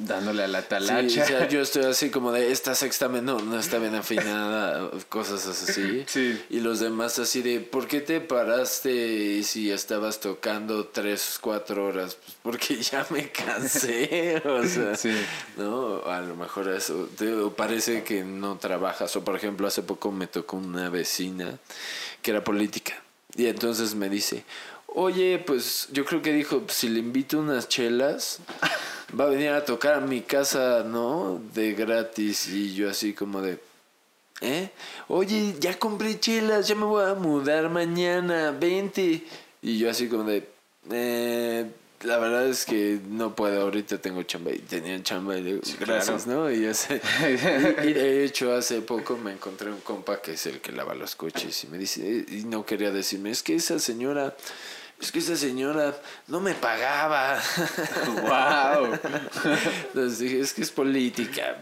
A: dándole a la
B: Sí,
A: talacha.
B: o sea, yo estoy así como de esta sexta no, no está bien afinada, cosas así.
A: Sí.
B: Y los demás así de, ¿por qué te paraste si estabas tocando tres, cuatro horas? Pues porque ya me cansé, o sea,
A: Sí.
B: ¿no? A lo mejor eso, te- parece que no trabajas. O por ejemplo, hace poco me tocó una vecina que era política. Y entonces me dice, oye, pues yo creo que dijo, si le invito unas chelas, va a venir a tocar a mi casa, ¿no? De gratis. Y yo así como de, ¿eh? Oye, ya compré chelas, ya me voy a mudar mañana, vente. Y yo así como de, eh, la verdad es que no puedo, ahorita tengo chamba y tenía chamba y digo, gracias, ¿no? Y, sé, y, de hecho hace poco me encontré un compa que es el que lava los coches y me dice, y no quería decirme, es que esa señora es que esa señora no me pagaba.
A: ¡Wow!
B: Entonces dije, es que es política.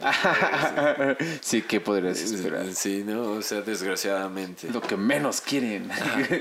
A: sí, ¿qué podrías esperar?
B: Sí, ¿no? O sea, desgraciadamente.
A: Lo que menos quieren.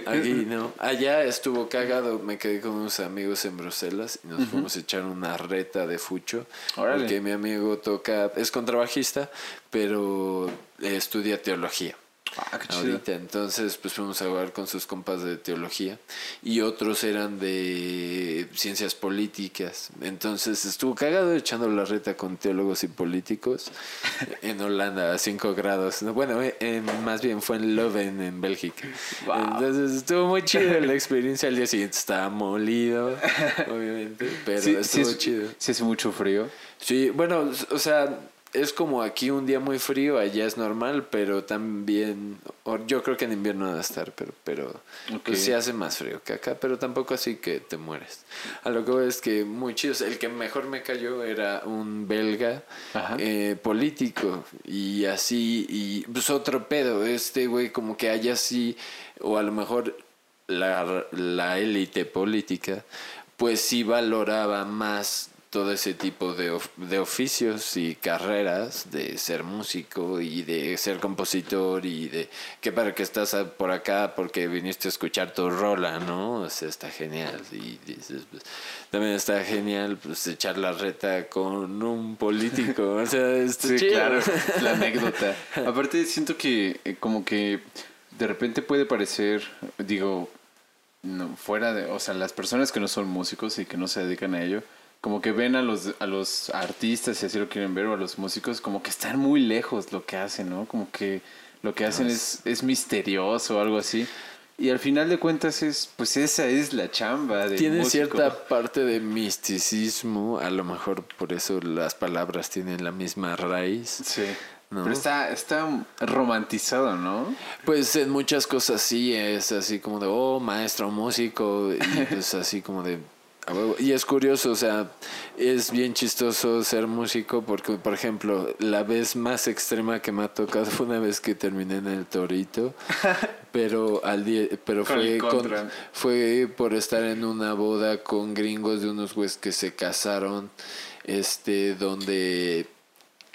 B: aquí, ¿no? Allá estuvo cagado. Me quedé con unos amigos en Bruselas y nos fuimos a echar una reta de fucho. Porque mi amigo toca, es contrabajista, pero estudia teología. Ah, ahorita. Entonces, pues fuimos a jugar con sus compas de teología y otros eran de ciencias políticas. Entonces estuvo cagado echando la reta con teólogos y políticos en Holanda a 5 grados. Bueno, eh, más bien fue en Leuven, en Bélgica. Entonces estuvo muy chido la experiencia. Al día siguiente estaba molido, obviamente, pero estuvo chido.
A: ¿Sí hace mucho frío?
B: Sí, bueno, o sea es como aquí un día muy frío, allá es normal, pero también, yo creo que en invierno va a estar, pero, pero pues sí hace más frío que acá, pero tampoco así que te mueres. A lo que voy es que muy chido, el que mejor me cayó era un belga eh, político y así, y pues otro pedo, este güey como que haya así, o a lo mejor la, la élite política, pues sí valoraba más todo ese tipo de, de, oficios y carreras de ser músico y de ser compositor y de que para que estás por acá porque viniste a escuchar tu rola, ¿no? O sea, está genial. Y dices, pues, también está genial pues echar la reta con un político. O sea, está
A: sí, claro, la anécdota. Aparte siento que eh, como que de repente puede parecer, digo, no, fuera de, o sea, las personas que no son músicos y que no se dedican a ello, como que ven a los, a los artistas, si así lo quieren ver, o a los músicos, como que están muy lejos lo que hacen, ¿no? Como que lo que hacen es, es misterioso o algo así. Y al final de cuentas es, pues esa es la chamba. De
B: Tiene cierta parte de misticismo, a lo mejor por eso las palabras tienen la misma raíz.
A: Sí. Pero está, está romantizado, ¿no?
B: Pues en muchas cosas sí, es así como de, oh, maestro, músico, y pues así como de, y es curioso, o sea, es bien chistoso ser músico porque, por ejemplo, la vez más extrema que me ha tocado fue una vez que terminé en el Torito, pero al día, pero fue fue por estar en una boda con gringos de unos güeyes que se casaron, este, donde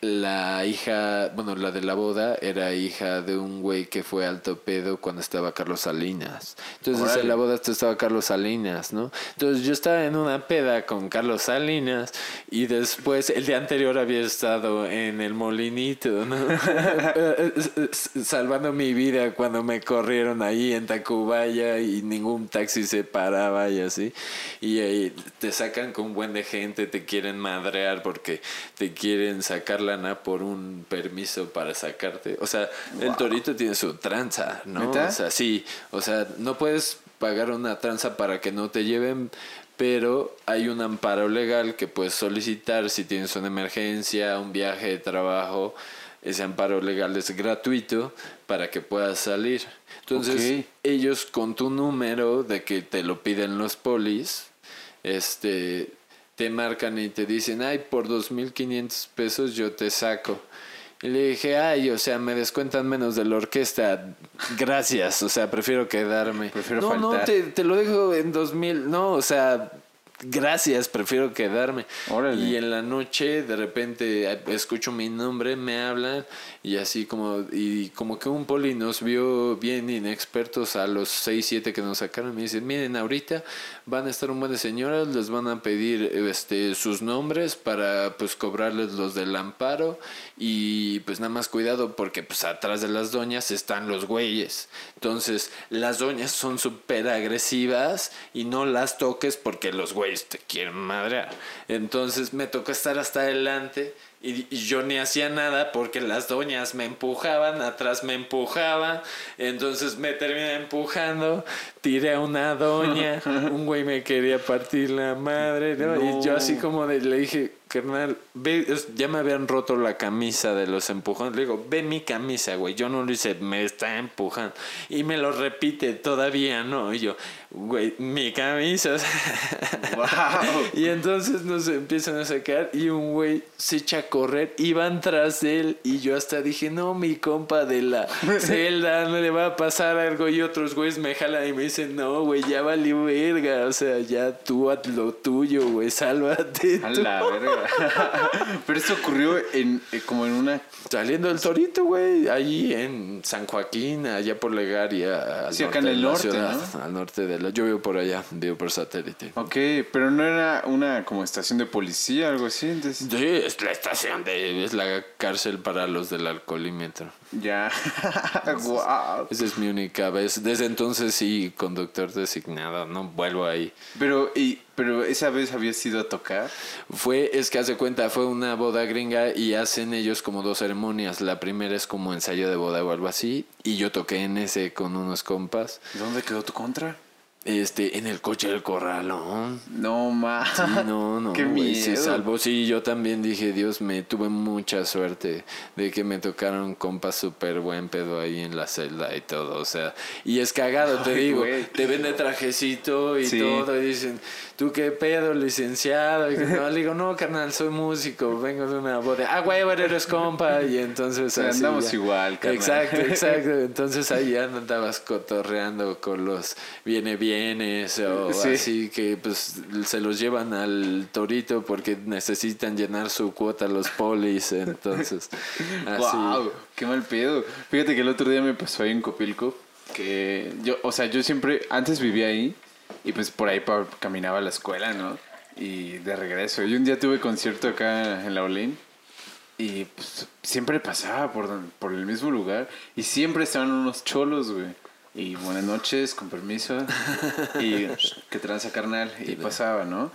B: la hija, bueno, la de la boda era hija de un güey que fue alto pedo cuando estaba Carlos Salinas. Entonces en la boda estaba Carlos Salinas, ¿no? Entonces yo estaba en una peda con Carlos Salinas y después el día anterior había estado en el molinito, ¿no? Salvando mi vida cuando me corrieron ahí en Tacubaya y ningún taxi se paraba y así. Y ahí te sacan con buen de gente, te quieren madrear porque te quieren sacar la por un permiso para sacarte. O sea, el torito tiene su tranza, ¿no? O sea, sí. O sea, no puedes pagar una tranza para que no te lleven, pero hay un amparo legal que puedes solicitar si tienes una emergencia, un viaje de trabajo. Ese amparo legal es gratuito para que puedas salir. Entonces, ellos con tu número de que te lo piden los polis, este te marcan y te dicen, ay, por 2.500 pesos yo te saco. Y le dije, ay, o sea, me descuentan menos de la orquesta. Gracias, o sea, prefiero quedarme.
A: Prefiero
B: no,
A: no,
B: te, te, lo dejo en 2.000. No, o sea, gracias, prefiero quedarme. Y en la noche de repente escucho mi nombre, me hablan y así como y como que un poli nos vio bien inexpertos a los 6, 7 que nos sacaron. Me dicen, miren, ahorita van a estar un buen de señoras, les van a pedir este sus nombres para pues cobrarles los del amparo y pues nada más cuidado porque pues atrás de las doñas están los güeyes. Entonces las doñas son súper agresivas y no las toques porque los güeyes te quieren madrear. Entonces me tocó estar hasta adelante y, yo ni hacía nada porque las doñas me empujaban, atrás me empujaban, entonces me terminé empujando, tiré a una doña, un güey me quería partir la madre, Y yo así como le dije, carnal, ve, ya me habían roto la camisa de los empujones. Le digo, ve mi camisa, güey. Yo no lo hice, me está empujando. Y me lo repite todavía, ¿no? Y yo, güey, mi camisa. Wow. y entonces nos empiezan a sacar y un güey se echa a correr y van tras de él. Y yo hasta dije, no, mi compa de la celda, no le va a pasar algo. Y otros güeyes me jalan y me dicen, no, güey, ya valió verga. O sea, ya tú haz lo tuyo, güey, sálvate.
A: A la verga. Pero esto ocurrió en, eh, como en una...
B: Saliendo del Torito, güey, allí en San Joaquín, allá por Legaria.
A: Sí, acá en el norte, ciudad,
B: ¿no? Al norte de la... Yo vivo por allá, vivo por satélite.
A: Ok, pero no era una como estación de policía, algo así. Entonces...
B: Sí, es la estación de... es la cárcel para los del alcoholímetro.
A: Ya. wow.
B: Esa es mi única vez. Desde entonces sí, conductor designado, no vuelvo ahí.
A: Pero, y, pero esa vez había sido a tocar.
B: Fue, es que hace cuenta, fue una boda gringa y hacen ellos como dos ceremonias. La primera es como ensayo de boda o algo así. Y yo toqué en ese con unos compas.
A: ¿Dónde quedó tu contra?
B: Este, en el coche del corralón.
A: No más.
B: Sí, no, no.
A: Qué miedo.
B: Se salvó. Sí, yo también dije, Dios, me tuve mucha suerte de que me tocaron compas súper buen pedo ahí en la celda y todo. O sea, y es cagado, te digo. Te ven de trajecito y
A: Sí.
B: todo. Y dicen, ¿tú qué pedo, licenciado? Y no, le digo, no, carnal, soy músico. Vengo de una boda. Ah, güey, eres compa. Y entonces.
A: Sí,
B: así
A: andamos
B: ya.
A: igual, carnal.
B: Exacto, exacto. Entonces ahí ya andabas cotorreando con los viene bienes o
A: Sí.
B: así que pues se los llevan al torito porque necesitan llenar su cuota los polis. Entonces, así.
A: Wow, qué mal pedo. Fíjate que el otro día me pasó ahí en Copilco que yo, o sea, yo siempre antes vivía ahí y pues por ahí pa- caminaba a la escuela, ¿no? Y de regreso. Y un día tuve concierto acá en la Olin y pues, siempre pasaba por, por el mismo lugar y siempre estaban unos cholos, güey. Y buenas noches, con permiso. Y que tranza carnal. Y pasaba, ¿no?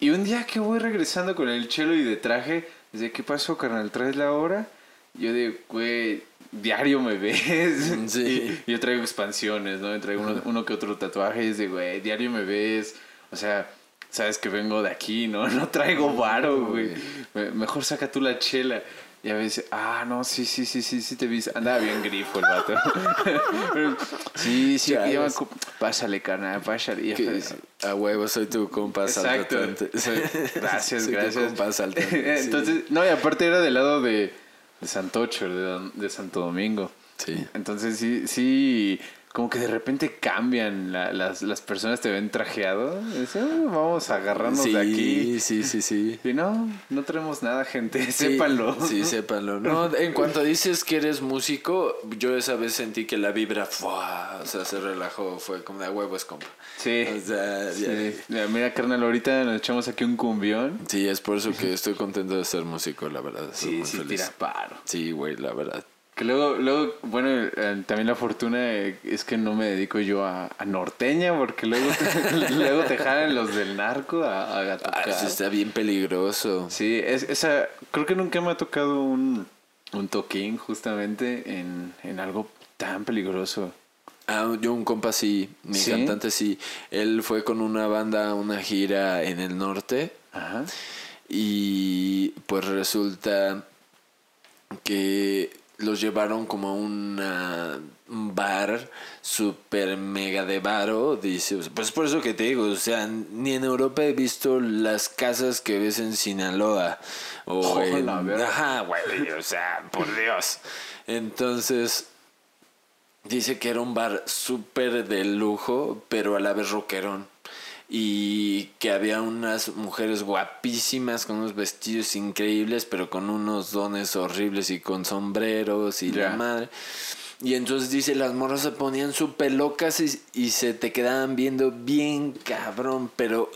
A: Y un día que voy regresando con el chelo y de traje, dice, ¿qué pasó, carnal? ¿Traes la hora? Yo digo, güey, diario me ves.
B: Sí.
A: Y yo traigo expansiones, ¿no? Y traigo uno, uno que otro tatuaje y es de, güey, diario me ves. O sea, sabes que vengo de aquí, ¿no? No traigo varo, güey. Me- Mejor saca tú la chela. Y a veces, ah, no, sí, sí, sí, sí, sí te vi. Andaba bien grifo el vato. Sí, sí,
B: Ya,
A: pásale, carnal, pásale. Y hasta-
B: a huevo, soy tu compa
A: Exacto.
B: saltante.
A: Soy- Gracias,
B: Soy tu
A: gracias.
B: compa saltante, sí.
A: Entonces, no, y aparte era del lado de, de Santocho, de, de Santo Domingo.
B: Sí.
A: Entonces sí, sí, como que de repente cambian, la- las, las personas te ven trajeado. dicen, "Ah, vamos a agarrarnos
B: sí,
A: de aquí.
B: sí, sí, sí.
A: Y no, no tenemos nada, gente,
B: Sí,
A: sépanlo.
B: Sí, sépanlo. No, en cuanto dices que eres músico, yo esa vez sentí que la vibra, ¡fua! o sea, se relajó, fue como de "A huevo es compa.
A: Sí.
B: O sea, ya-
A: Sí. Mira, Mira, carnal, ahorita nos echamos aquí un cumbión.
B: Sí, es por eso que estoy contento de ser músico, la verdad. Estoy
A: Sí,
B: muy
A: sí,
B: feliz.
A: tira paro.
B: Sí, güey, la verdad.
A: Que luego, luego bueno, eh, también la fortuna eh, es que no me dedico yo a, a norteña, porque luego te, luego te jalan los del narco a, a
B: Ah, eso está bien peligroso.
A: Sí, es, esa, creo que nunca me ha tocado un, un toquín justamente en, en algo tan peligroso.
B: Ah, yo un compa sí, mi
A: ¿Sí?
B: cantante sí. Él fue con una banda a una gira en el norte
A: Ajá.
B: y pues resulta que los llevaron como a una- un bar super mega de varo, dice, pues por eso que te digo, o sea, ni en Europa he visto las casas que ves en Sinaloa o
A: Oh,
B: en, ajá, güey, o sea, por Dios. Entonces dice que era un bar súper de lujo, pero a la vez rockerón. Y que había unas mujeres guapísimas con unos vestidos increíbles, pero con unos dones horribles y con sombreros y la madre. Y entonces dice, las morras se ponían súper locas y, y se te quedaban viendo bien cabrón, pero...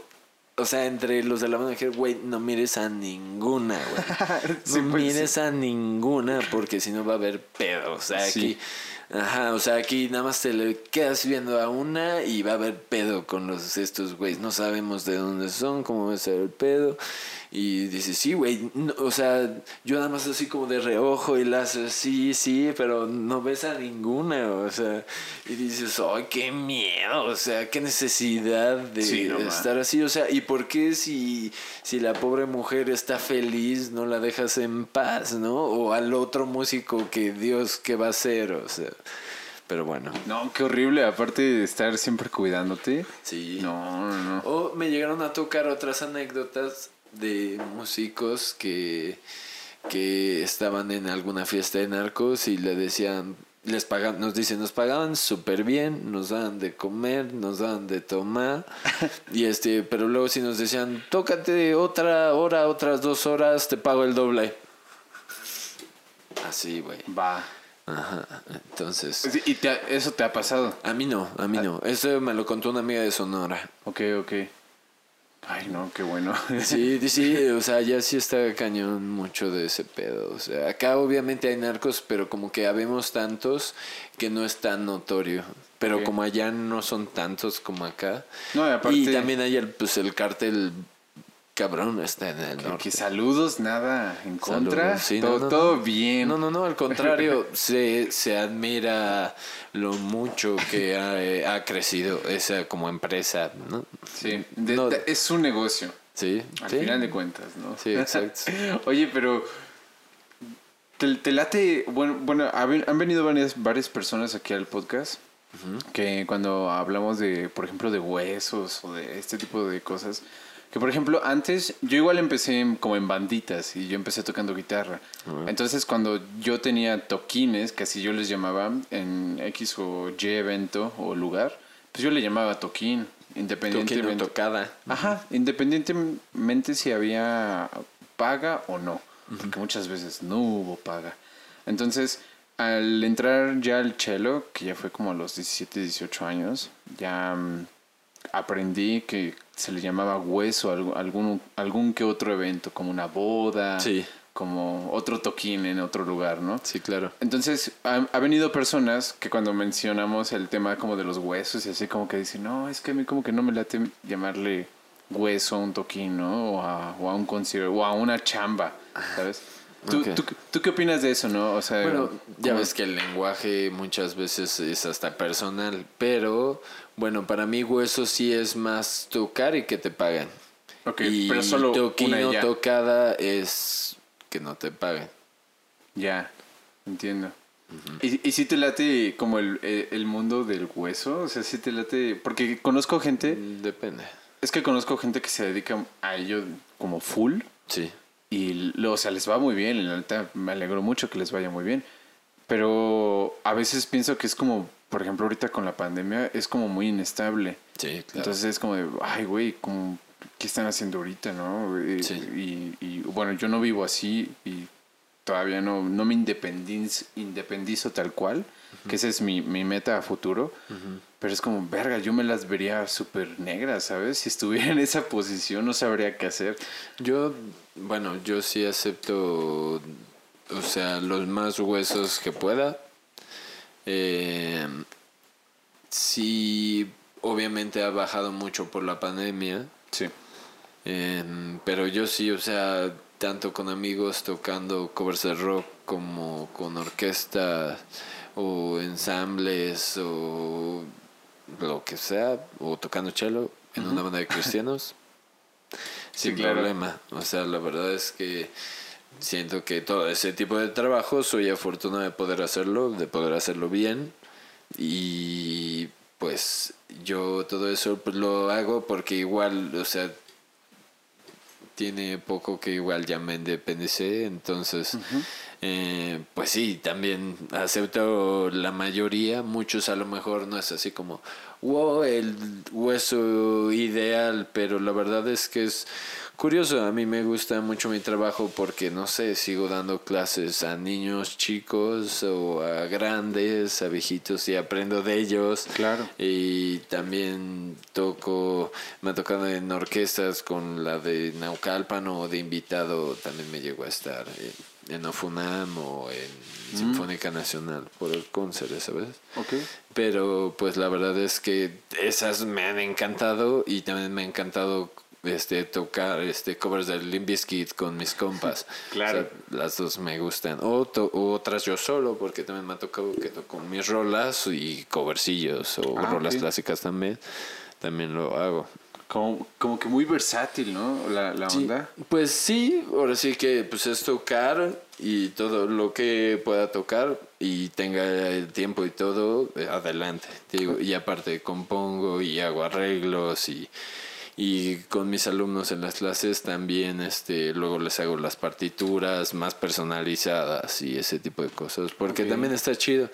B: O sea, entre los de la dijeron, güey, no mires a ninguna, güey.
A: Sí,
B: no
A: pues,
B: mires a ninguna, porque si no va a haber pedo. O sea,
A: Sí.
B: aquí... Ajá, o sea, aquí nada más te le quedas viendo a una y va a haber pedo con los estos güeyes. No sabemos de dónde son, cómo va a ser el pedo. Y dice, sí, güey, no, o sea, yo nada más así como de reojo y la haces, sí, sí, pero no ves a ninguna, o sea, y dices, ay, qué miedo, o sea, qué necesidad de
A: Sí,
B: estar así, o sea, ¿y por qué si, si la pobre mujer está feliz no la dejas en paz, no? O al otro músico que Dios, ¿qué va a hacer? O sea, pero bueno,
A: No, qué horrible. Aparte de estar siempre cuidándote.
B: sí.
A: No, no, no.
B: O me llegaron a tocar otras anécdotas de músicos que, que estaban en alguna fiesta de narcos y le decían, les pagan, nos dicen, nos pagaban súper bien, nos daban de comer, nos daban de tomar, y este, pero luego si nos decían, tócate otra hora, otras dos horas, te pago el doble. Así, güey.
A: Va.
B: Ajá. Entonces,
A: ¿Y te ha- eso te ha pasado?
B: a mí no, a mí no. Eso me lo contó una amiga de Sonora.
A: Ok, ok. Ay, no, qué bueno.
B: Sí, sí, o sea, ya sí está cañón mucho de ese pedo. O sea, acá obviamente hay narcos, pero como que habemos tantos que no es tan notorio. Pero como allá no son tantos como acá.
A: No, y aparte-
B: Y también hay el, pues, el cártel cabrón está en el
A: Que
B: norte.
A: saludos, nada en contra.
B: Sí,
A: todo
B: no, no,
A: todo
B: no.
A: bien.
B: No, no, no, al contrario, se, se admira lo mucho que ha, eh, ha crecido esa como empresa, ¿no?
A: Sí, de-
B: No.
A: de- es un negocio,
B: Sí,
A: al
B: sí.
A: final de cuentas, ¿no?
B: Sí, exacto.
A: Oye, pero te, te late, bueno, bueno, han venido varias, varias personas aquí al podcast que cuando hablamos de, por ejemplo, de huesos o de este tipo de cosas, que por ejemplo antes yo igual empecé en- como en banditas y yo empecé tocando guitarra. Entonces cuando yo tenía toquines, que así yo les llamaba en X o Y evento o lugar, pues yo le llamaba toquín,
B: Toquín
A: independientemente.
B: tocada.
A: Ajá, independientemente si había paga o no, porque muchas veces no hubo paga. Entonces, al entrar ya al cello, que ya fue como a los 17, 18 años, ya mm, aprendí que se le llamaba hueso a algún, algún, que otro evento, como una boda,
B: Sí.
A: como otro toquín en otro lugar, ¿no?
B: Sí, claro.
A: Entonces, ha, ha venido personas que cuando mencionamos el tema como de los huesos y así como que dicen, no, es que a mí como que no me late llamarle hueso a un toquín, ¿no? O a, o a un concierto, o a una chamba, ¿sabes? ¿Tú, tú, tú qué opinas de eso, no? O sea,
B: Bueno, ya
A: ¿cómo-
B: ves que el lenguaje muchas veces es hasta personal, pero bueno, para mí hueso sí es más tocar y que te pagan.
A: Ok,
B: y
A: pero solo
B: toquín
A: una
B: tocada es que no te paguen.
A: Ya, entiendo. ¿Y, ¿Y si te late como el, el- el mundo del hueso? O sea, si te late... Porque conozco gente...
B: Depende.
A: Es que conozco gente que se dedica a ello como full.
B: Sí.
A: Y lo, o sea, les va muy bien, la neta me alegro mucho que les vaya muy bien. Pero a veces pienso que es como, por ejemplo, ahorita con la pandemia, es como muy inestable.
B: Sí, claro.
A: Entonces es como de, ay, güey, como, ¿qué están haciendo ahorita, no? Y,
B: Sí.
A: y, y, bueno, yo no vivo así y todavía no, no me independiz, independizo tal cual, que esa es mi, mi meta a futuro. Pero es como, verga, yo me las vería súper negras, ¿sabes? Si estuviera en esa posición no sabría qué hacer.
B: Yo, bueno, yo sí acepto, o sea, los más huesos que pueda. Eh, sí, obviamente ha bajado mucho por la pandemia,
A: Sí.
B: eh, pero yo sí, o sea, tanto con amigos tocando covers de rock como con orquestas o ensambles o lo que sea, o tocando cello en una banda de cristianos.
A: Sí,
B: sin
A: claro.
B: problema. O sea, la verdad es que siento que todo ese tipo de trabajo soy afortunado de poder hacerlo, de poder hacerlo bien. Y pues yo todo eso pues, lo hago porque igual, o sea, tiene poco que igual ya me independicé, entonces, eh, pues sí, también acepto la mayoría, muchos a lo mejor no es así como, wow, el hueso ideal, pero la verdad es que es curioso, a mí me gusta mucho mi trabajo porque, no sé, sigo dando clases a niños chicos o a grandes, a viejitos y aprendo de ellos.
A: Claro.
B: Y también toco, me ha tocado en orquestas con la de Naucalpan o de invitado, también me llegó a estar en, en Ofunam o en Sinfónica Nacional por el concert, ¿sabes?
A: Ok.
B: Pero pues la verdad es que esas me han encantado y también me ha encantado este, tocar este, covers del Limp Bizkit con mis compas.
A: Claro.
B: O sea, las dos me gustan. O, to- o otras yo solo, porque también me ha tocado que toco mis rolas y covercillos o
A: Ah,
B: rolas clásicas también. También lo hago.
A: Como, como que muy versátil, ¿no? La, la
B: Sí,
A: onda.
B: Pues sí, ahora sí que pues es tocar y todo lo que pueda tocar y tenga el tiempo y todo, eh, adelante. te digo, y aparte compongo y hago arreglos y, y con mis alumnos en las clases también este luego les hago las partituras más personalizadas y ese tipo de cosas, porque también está chido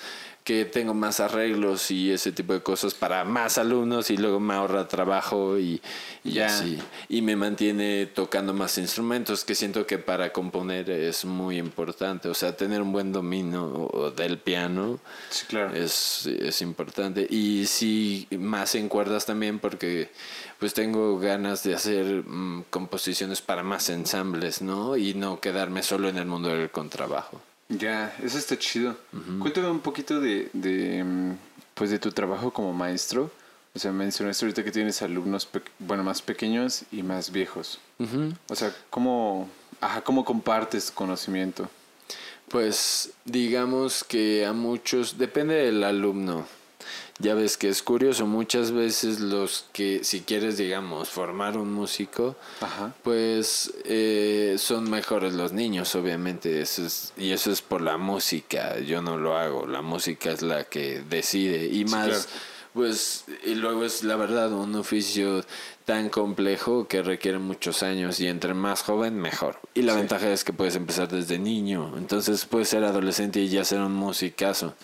B: que tengo más arreglos y ese tipo de cosas para más alumnos y luego me ahorra trabajo y, y
A: Ya.
B: así. Y me mantiene tocando más instrumentos, que siento que para componer es muy importante. O sea, tener un buen dominio del piano
A: Sí, claro.
B: es, es importante. Y sí, más en cuerdas también, porque pues tengo ganas de hacer mm, composiciones para más ensambles, ¿no? Y no quedarme solo en el mundo del contrabajo.
A: Ya, eso está chido. Cuéntame un poquito de, de, mm, pues de tu trabajo como maestro. O sea, mencionaste ahorita que tienes alumnos, bueno, más pequeños y más viejos. O sea, ¿cómo, ajá, ¿cómo compartes conocimiento?
B: Pues digamos que a muchos, depende del alumno. Ya ves que es curioso, muchas veces los que, si quieres, digamos, formar un músico,
A: Ajá.
B: pues eh, son mejores los niños, obviamente, eso es, y eso es por la música, yo no lo hago, la música es la que decide, y más,
A: claro.
B: pues, y luego es la verdad un oficio tan complejo que requiere muchos años, y entre más joven, mejor. Y la
A: Sí.
B: ventaja es que puedes empezar desde niño, entonces puedes ser adolescente y ya ser un musicazo.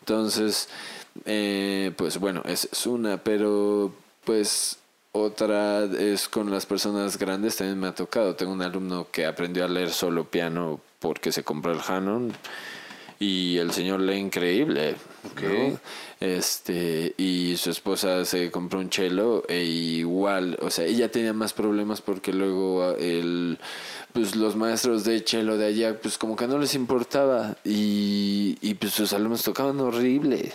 B: Entonces, eh, pues bueno, esa es una, pero pues otra es con las personas grandes, también me ha tocado. Tengo un alumno que aprendió a leer solo piano porque se compró el Hanon y el señor lee increíble.
A: Ok.
B: ¿no? Este, y su esposa se compró un cello e igual, o sea, ella tenía más problemas porque luego el pues los maestros de cello de allá pues como que no les importaba y, y pues sus alumnos tocaban horrible.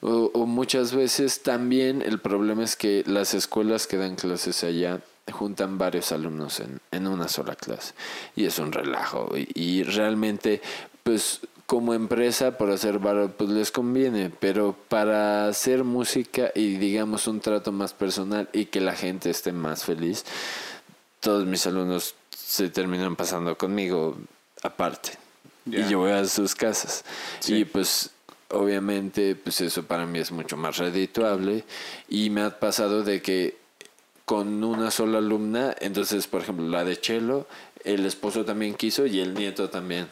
B: O, o muchas veces también el problema es que las escuelas que dan clases allá juntan varios alumnos en, en una sola clase y es un relajo y, y realmente pues como empresa por hacer varo pues les conviene pero para hacer música y digamos un trato más personal y que la gente esté más feliz todos mis alumnos se terminan pasando conmigo aparte. Y yo voy a sus casas.
A: Sí.
B: y pues obviamente pues eso para mí es mucho más redituable. Y me ha pasado de que con una sola alumna entonces por ejemplo la de Chelo el esposo también quiso y el nieto también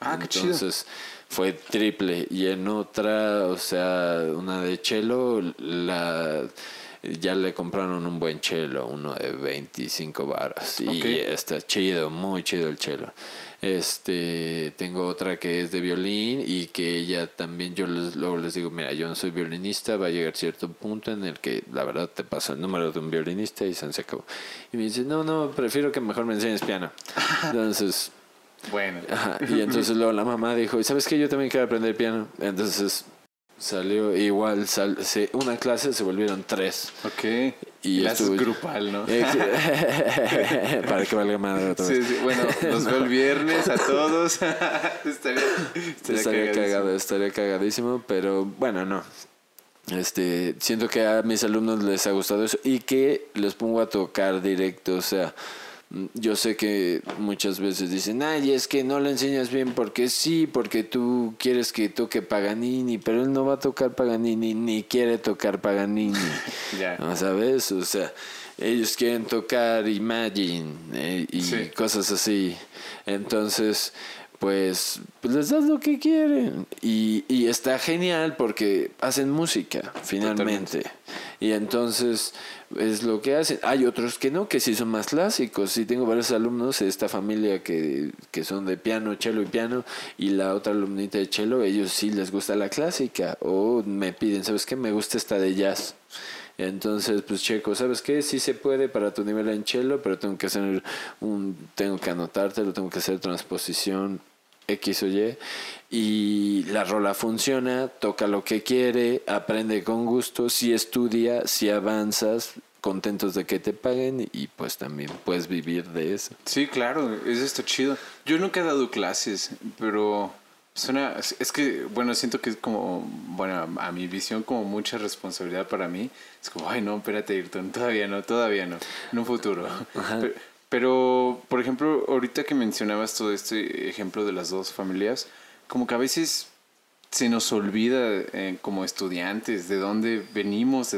A: Ah, qué chido.
B: entonces fue triple y en otra o sea una de Chelo la ya le compraron un buen chelo, uno de 25 varas. Y está chido, muy chido el chelo. Este, tengo otra que es de violín y que ella también, yo les, luego les digo, mira, yo no soy violinista, va a llegar cierto punto en el que la verdad te pasa el número de un violinista y se acabó. Y me dice, no, no, prefiero que mejor me enseñes piano. Entonces,
A: Bueno.
B: Ajá, y entonces luego la mamá dijo, "¿Y ¿sabes qué? Yo también quiero aprender piano. Entonces salió igual, sal- se, una clase se volvieron tres.
A: Ok.
B: Y estuvo-
A: grupal, ¿no?
B: Para que valga madre otra
A: Sí,
B: vez.
A: sí. Bueno, nos veo el viernes a todos. estaría, estaría,
B: estaría
A: cagadísimo.
B: cagado, estaría cagadísimo, pero bueno, no. Este, siento que a mis alumnos les ha gustado eso y que les pongo a tocar directo, o sea, yo sé que muchas veces dicen, ay, es que no le enseñas bien porque sí, porque tú quieres que toque Paganini, pero él no va a tocar Paganini ni quiere tocar Paganini.
A: Ya.
B: ¿no sabes? O sea, ellos quieren tocar Imagine eh, y
A: Sí.
B: cosas así. Entonces, pues, pues les das lo que quieren. Y, y está genial porque hacen música, finalmente. Y entonces es lo que hacen. Hay otros que no, que sí son más clásicos. Sí tengo varios alumnos de esta familia que, que son de piano, cello y piano. Y la otra alumnita de cello, ellos sí les gusta la clásica. O me piden, ¿sabes qué? Me gusta esta de jazz. Entonces, pues checo, ¿sabes qué? Sí se puede para tu nivel en cello, pero tengo que hacer un, tengo que anotártelo, tengo que hacer transposición X o Y. Y la rola funciona, toca lo que quiere, aprende con gusto, si estudia, si avanzas, contentos de que te paguen y pues también puedes vivir de eso.
A: Sí, claro, eso está chido. Yo nunca he dado clases, pero suena, es que, bueno, siento que es como, bueno, a mi visión como mucha responsabilidad para mí. Es como, ay, no, espérate, Ayrton, todavía no, todavía no, en un futuro. Pero, pero, por ejemplo, ahorita que mencionabas todo este ejemplo de las dos familias, como que a veces se nos olvida eh, como estudiantes de dónde venimos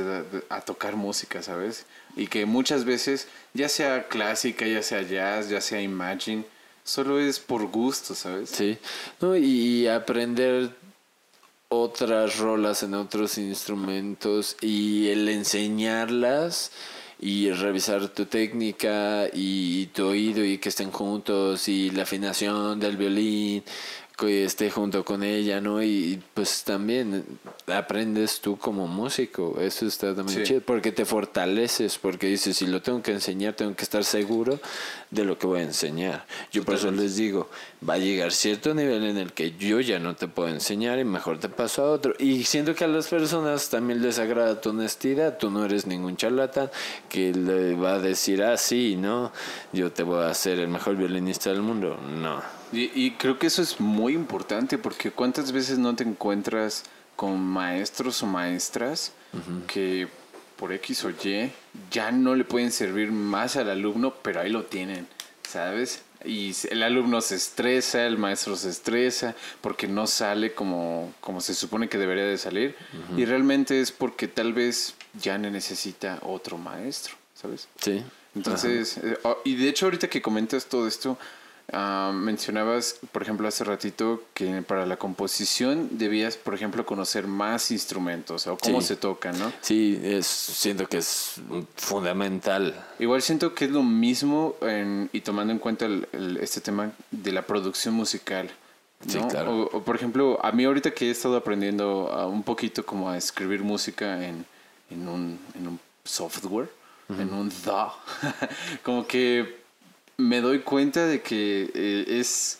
A: a tocar música, ¿sabes? Y que muchas veces, ya sea clásica, ya sea jazz, ya sea imagine, solo es por gusto, ¿sabes?
B: Sí, no, y aprender otras rolas en otros instrumentos y el enseñarlas y revisar tu técnica y tu oído y que estén juntos y la afinación del violín que esté junto con ella, ¿no? Y pues también aprendes tú como músico, eso está también chido, porque te fortaleces, porque dices, si lo tengo que enseñar, tengo que estar seguro de lo que voy a enseñar. Yo por eso les digo, va a llegar cierto nivel en el que yo ya no te puedo enseñar y mejor te paso a otro. Y siento que a las personas también les agrada tu honestidad, tú no eres ningún charlatán que le va a decir, ah, sí, no, yo te voy a hacer el mejor violinista del mundo, no.
A: Y, creo que eso es muy importante porque cuántas veces no te encuentras con maestros o maestras que por X o Y ya no le pueden servir más al alumno, pero ahí lo tienen, ¿sabes? Y el alumno se estresa, el maestro se estresa porque no sale como, como se supone que debería de salir. Y realmente es porque tal vez ya necesita otro maestro, ¿sabes?
B: Sí.
A: Entonces, eh, y de hecho ahorita que comentas todo esto, Ah, mencionabas, por ejemplo, hace ratito que para la composición debías, por ejemplo, conocer más instrumentos o cómo se tocan, ¿no?
B: Sí, es, siento que es fundamental.
A: Igual siento que es lo mismo y tomando en cuenta este tema de la producción musical. Sí, claro. o, por ejemplo, a mí ahorita que he estado aprendiendo un poquito como a escribir música en, en, un, en un software, en un DAW, como que me doy cuenta de que eh, es,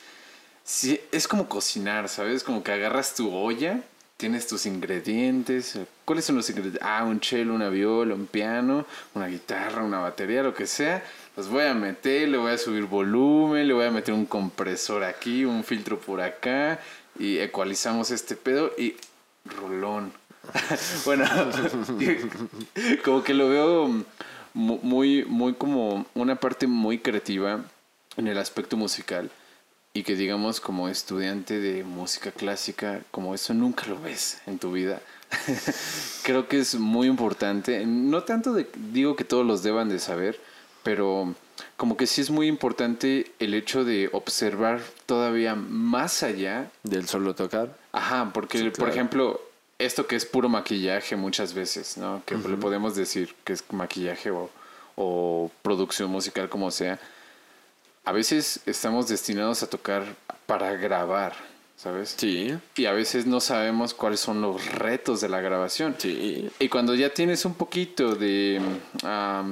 A: es como cocinar, ¿sabes? Como que agarras tu olla, tienes tus ingredientes. ¿Cuáles son los ingredientes? Ah, un cello, una viola, un piano, una guitarra, una batería, lo que sea. Los voy a meter, le voy a subir volumen, le voy a meter un compresor aquí, un filtro por acá y ecualizamos este pedo y rolón. bueno, como que lo veo muy, muy como una parte muy creativa en el aspecto musical y que digamos como estudiante de música clásica, como eso nunca lo ves en tu vida. Creo que es muy importante, no tanto de, digo que todos los deban de saber, pero como que sí es muy importante el hecho de observar todavía más allá
B: del solo tocar.
A: Ajá, porque por ejemplo, esto que es puro maquillaje muchas veces, ¿no? Que le podemos decir que es maquillaje o, o, producción musical como sea. A veces estamos destinados a tocar para grabar, ¿sabes?
B: Sí.
A: Y a veces no sabemos cuáles son los retos de la grabación.
B: Sí.
A: Y cuando ya tienes un poquito de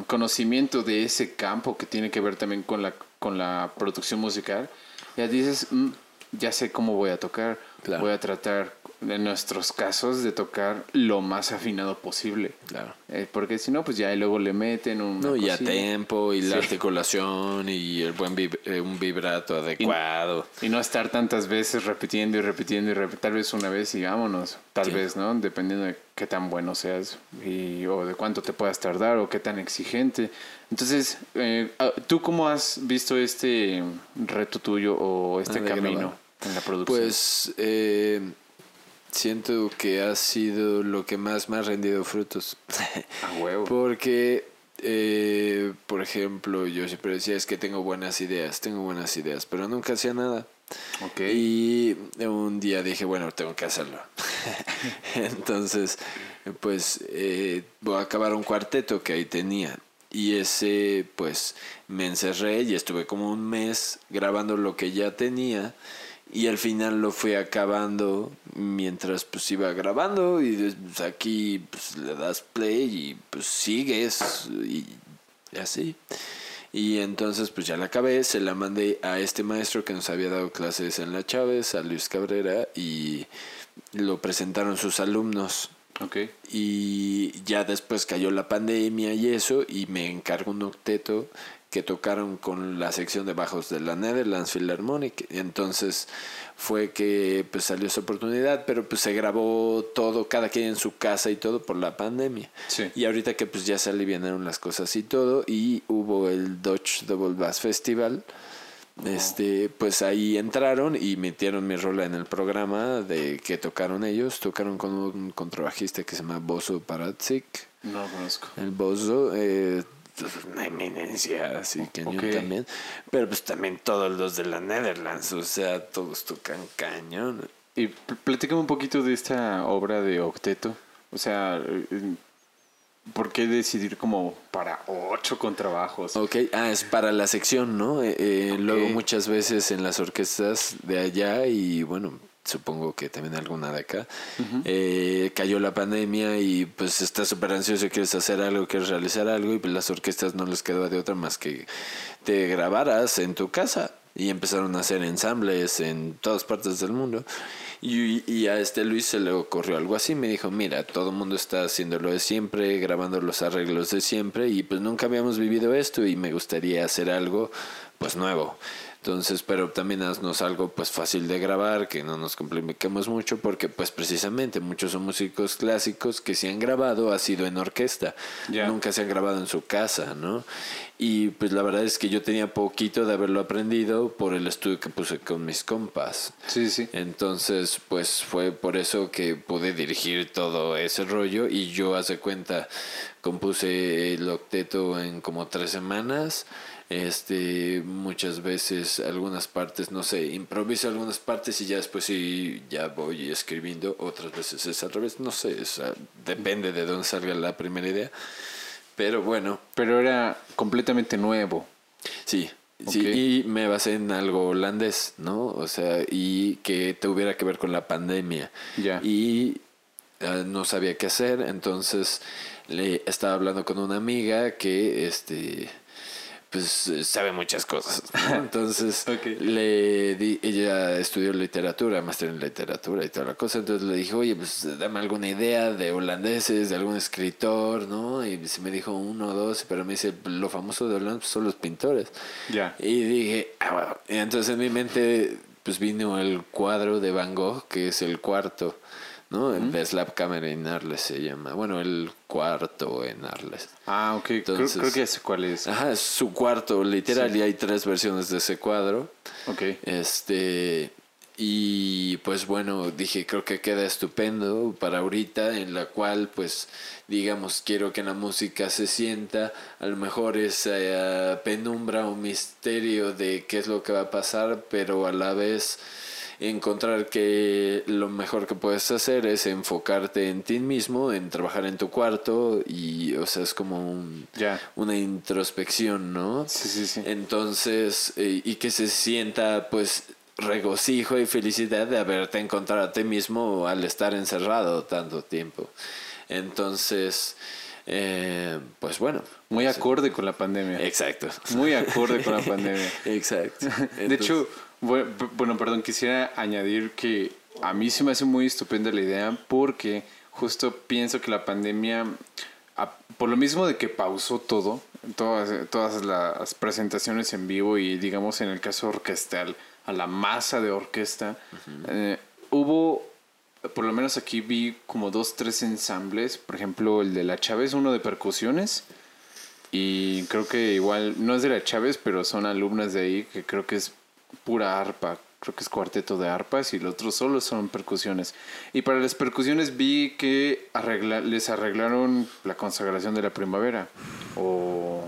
A: conocimiento de ese campo que tiene que ver también con la, con la producción musical, ya dices, mm, ya sé cómo voy a tocar. Voy a tratar en nuestros casos de tocar lo más afinado posible.
B: Claro.
A: Eh, porque si no, pues ya luego le meten un.
B: No, y a tempo, y la articulación, y el buen eh, un vibrato adecuado.
A: Y, no estar tantas veces repitiendo y repitiendo y repitiendo. Tal vez una vez y vámonos. Tal vez, ¿no? Dependiendo de qué tan bueno seas y, o de cuánto te puedas tardar o qué tan exigente. Entonces, eh, ah, ¿tú cómo has visto este reto tuyo o este camino en la producción?
B: Pues. Eh siento que ha sido lo que más me ha rendido frutos.
A: A huevo.
B: Porque, eh, por ejemplo, yo siempre decía, es que tengo buenas ideas, tengo buenas ideas, pero nunca hacía nada.
A: Okay.
B: Y un día dije, bueno, tengo que hacerlo. Entonces, pues eh, voy a acabar un cuarteto que ahí tenía. Y ese, pues, me encerré y estuve como un mes grabando lo que ya tenía y al final lo fui acabando mientras pues iba grabando y pues, aquí pues le das play y pues sigues y, así y entonces pues ya la acabé se la mandé a este maestro que nos había dado clases en la Chávez a Luis Cabrera y lo presentaron sus alumnos
A: Ok.
B: Y ya después cayó la pandemia y eso, y me encargó un octeto que tocaron con la sección de bajos de la Netherlands Philharmonic. Entonces fue que pues salió esa oportunidad, pero pues se grabó todo, cada quien en su casa y todo por la pandemia.
A: Sí.
B: Y ahorita que pues ya se alivianaron las cosas y todo, y hubo el Dutch Double Bass Festival. Este, pues ahí entraron y metieron mi rola en el programa de que tocaron ellos. Tocaron con un contrabajista que se llama Bozo Paratzik.
A: No lo conozco.
B: El Bozo, eh, una eminencia, así que
A: Ok.
B: también. Pero pues también todos los de la Netherlands, o sea, todos tocan cañón.
A: Y pl- platícame un poquito de esta obra de Octeto. O sea, eh, ¿por qué decidir como para ocho contrabajos?
B: Ok, ah, es para la sección, ¿no? Eh, eh, Luego muchas veces en las orquestas de allá y bueno, supongo que también alguna de acá, eh, cayó la pandemia y pues estás súper ansioso, quieres hacer algo, quieres realizar algo y pues las orquestas no les quedó de otra más que te grabaras en tu casa y empezaron a hacer ensambles en todas partes del mundo. Y, y a este Luis se le ocurrió algo así, me dijo, mira, todo el mundo está haciendo lo de siempre, grabando los arreglos de siempre y pues nunca habíamos vivido esto y me gustaría hacer algo pues nuevo. Entonces, pero también haznos algo pues fácil de grabar, que no nos compliquemos mucho, porque pues precisamente muchos son músicos clásicos que se han grabado, ha sido en orquesta, nunca se han grabado en su casa, ¿no? Y pues la verdad es que yo tenía poquito de haberlo aprendido por el estudio que puse con mis compas.
A: Sí, sí.
B: Entonces, pues fue por eso que pude dirigir todo ese rollo y yo, hace cuenta, compuse el octeto en como tres semanas. Este, muchas veces, algunas partes, no sé, improviso algunas partes y ya después sí, ya voy escribiendo. Otras veces es al revés, no sé, o sea, depende de dónde salga la primera idea. Pero bueno,
A: Pero era completamente nuevo.
B: Sí, sí, y me basé en algo holandés, ¿no? O sea, y que tuviera que ver con la pandemia.
A: Ya.
B: Y eh, no sabía qué hacer, entonces le estaba hablando con una amiga que, este, pues eh, sabe muchas cosas. ¿no? Entonces le di, ella estudió literatura, máster en literatura y toda la cosa. Entonces le dije, oye, pues dame alguna idea de holandeses, de algún escritor, ¿no? Y se me dijo uno o dos, pero me dice, lo famoso de Holanda pues, son los pintores.
A: Ya.
B: Y dije, ah, bueno. Y entonces en mi mente, pues vino el cuadro de Van Gogh, que es el cuarto, ¿no? El de Slap Camera en Arles se llama. Bueno, el cuarto en Arles.
A: Ah, ok. Creo-
B: Entonces-
A: creo, que ya sé cuál es.
B: Ajá, es su cuarto, literal, y hay tres versiones de ese cuadro.
A: Ok.
B: Este, y pues bueno, dije, creo que queda estupendo para ahorita, en la cual pues digamos, quiero que la música se sienta, a lo mejor esa eh, penumbra o misterio de qué es lo que va a pasar, pero a la vez encontrar que lo mejor que puedes hacer es enfocarte en ti mismo, en trabajar en tu cuarto y, o sea, es como un, una introspección, ¿no?
A: Sí, sí, sí.
B: Entonces, eh, y que se sienta pues regocijo y felicidad de haberte encontrado a ti mismo al estar encerrado tanto tiempo. Entonces, eh, pues bueno.
A: Muy acorde con la pandemia.
B: Exacto.
A: Muy acorde con la pandemia.
B: Exacto.
A: De hecho, bueno, perdón, quisiera añadir que a mí se me hace muy estupenda la idea porque justo pienso que la pandemia, por lo mismo de que pausó todo, todas, todas las presentaciones en vivo y digamos en el caso orquestal, a la masa de orquesta, eh, hubo, por lo menos aquí vi como dos, tres ensambles, por ejemplo el de la Chávez, uno de percusiones. Y creo que igual, no es de la Chávez, pero son alumnas de ahí que creo que es pura arpa. Creo que es cuarteto de arpas y los otros solo son percusiones. Y para las percusiones vi que arregla- les arreglaron la consagración de la primavera. O,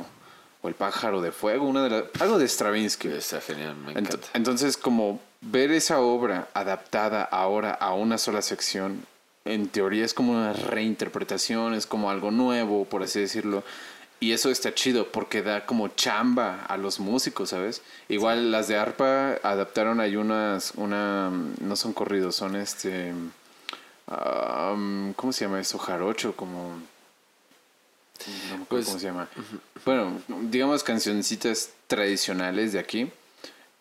A: o el pájaro de fuego, una de las, algo de Stravinsky.
B: Está genial, me
A: Ent-
B: encanta.
A: entonces, como ver esa obra adaptada ahora a una sola sección, en teoría es como una reinterpretación, es como algo nuevo, por así decirlo. Y eso está chido porque da como chamba a los músicos, ¿sabes? Igual las de arpa adaptaron hay unas, una, no son corridos, son este, am, ¿cómo se llama eso? Jarocho, como, no me acuerdo
B: Pues,
A: cómo se llama. Bueno, digamos cancioncitas tradicionales de aquí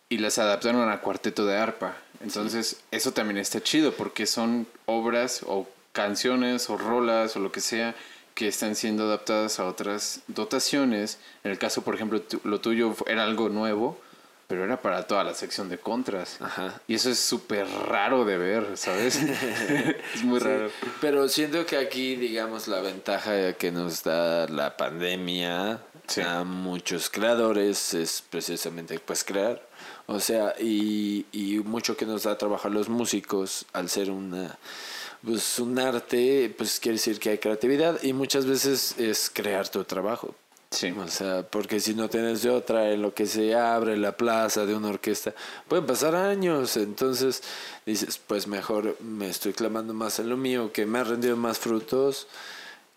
A: y las adaptaron a cuarteto de arpa. Entonces, eso también está chido porque son obras o canciones o rolas o lo que sea que están siendo adaptadas a otras dotaciones. En el caso, por ejemplo, tu- lo tuyo era algo nuevo, pero era para toda la sección de contras.
B: Ajá.
A: Y eso es súper raro de ver, ¿sabes? es muy
B: Sí,
A: raro.
B: Pero siento que aquí, digamos, la ventaja que nos da la pandemia
A: Sí.
B: a muchos creadores es precisamente pues crear. O sea, y, y mucho que nos da trabajo a los músicos al ser una pues un arte, pues quiere decir que hay creatividad y muchas veces es crear tu trabajo.
A: Sí.
B: O sea, porque si no tienes de otra en lo que se abre la plaza de una orquesta, pueden pasar años. Entonces dices, pues mejor me estoy clamando más en lo mío, que me ha rendido más frutos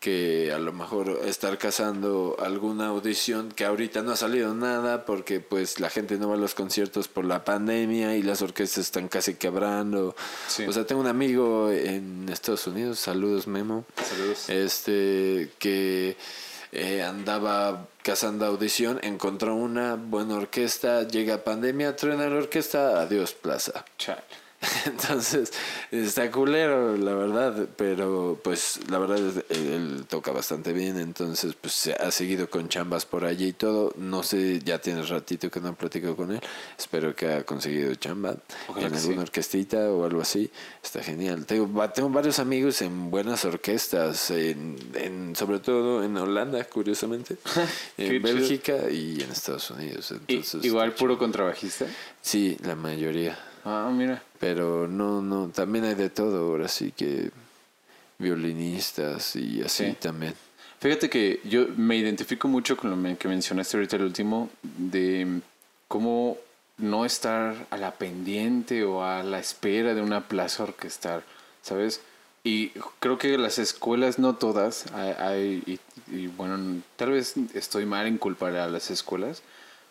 B: que a lo mejor estar cazando alguna audición que ahorita no ha salido nada porque pues la gente no va a los conciertos por la pandemia y las orquestas están casi quebrando.
A: Sí.
B: O sea, tengo un amigo en Estados Unidos, saludos Memo,
A: Saludos.
B: este que eh, andaba cazando audición, encontró una buena orquesta, llega pandemia, truena la orquesta, adiós plaza.
A: Chale.
B: Entonces, está culero, la verdad, pero pues la verdad es- él, él toca bastante bien, entonces pues se ha seguido con chambas por allí y todo. No sé, ya tiene ratito que no platico con él. Espero que haya conseguido chamba
A: Ojalá
B: en alguna
A: sí.
B: orquestita o algo así. Está genial. Tengo, tengo varios amigos en buenas orquestas, en, en- sobre todo en Holanda, curiosamente, en. Bélgica y en Estados Unidos. Entonces,
A: igual puro contrabajista.
B: Sí, la mayoría.
A: Ah, mira.
B: Pero no, no, también hay de todo, ahora sí que violinistas y así
A: Sí.
B: también.
A: Fíjate que yo me identifico mucho con lo que mencionaste ahorita el último, de cómo no estar a la pendiente o a la espera de una plaza orquestal, ¿sabes? Y creo que las escuelas, no todas, hay, hay- y, y bueno, tal vez estoy mal en culpar a las escuelas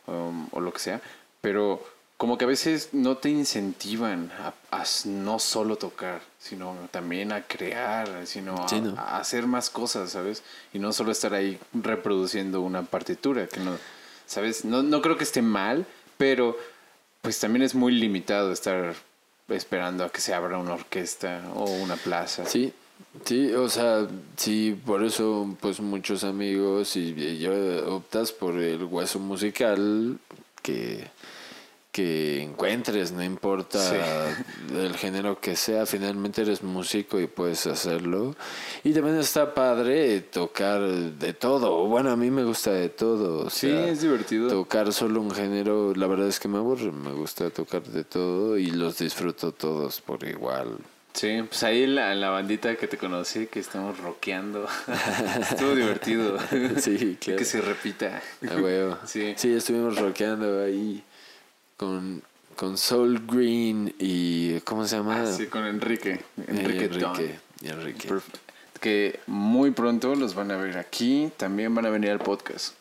A: um, o lo que sea, pero como que a veces no te incentivan a, no solo tocar, sino también a crear, sino a,
B: Sí, ¿no?
A: a hacer más cosas, ¿sabes? Y no solo estar ahí reproduciendo una partitura, que no, ¿sabes? No, no creo que esté mal, pero pues también es muy limitado estar esperando a que se abra una orquesta o una plaza.
B: Sí, sí, o sea, sí, por eso pues muchos amigos y, y yo optas por el hueso musical que que encuentres, no importa el género que sea, finalmente eres músico y puedes hacerlo. Y también está padre tocar de todo. Bueno, a mí me gusta de todo. o
A: Sí,
B: sea,
A: es divertido.
B: Tocar solo un género, la verdad es que me aburre. Me gusta tocar de todo y los disfruto todos por igual.
A: Sí, pues ahí la, la bandita que te conocí, que estamos rockeando. Estuvo divertido.
B: Sí, claro.
A: Que se repita.
B: A huevo.
A: Sí.
B: sí, estuvimos rockeando ahí con, con Soul Green y. ¿Cómo se llama?
A: Así con Enrique. Enrique,
B: Eh,
A: Don.
B: Enrique. y Enrique.
A: Que muy pronto los van a ver aquí. También van a venir al podcast.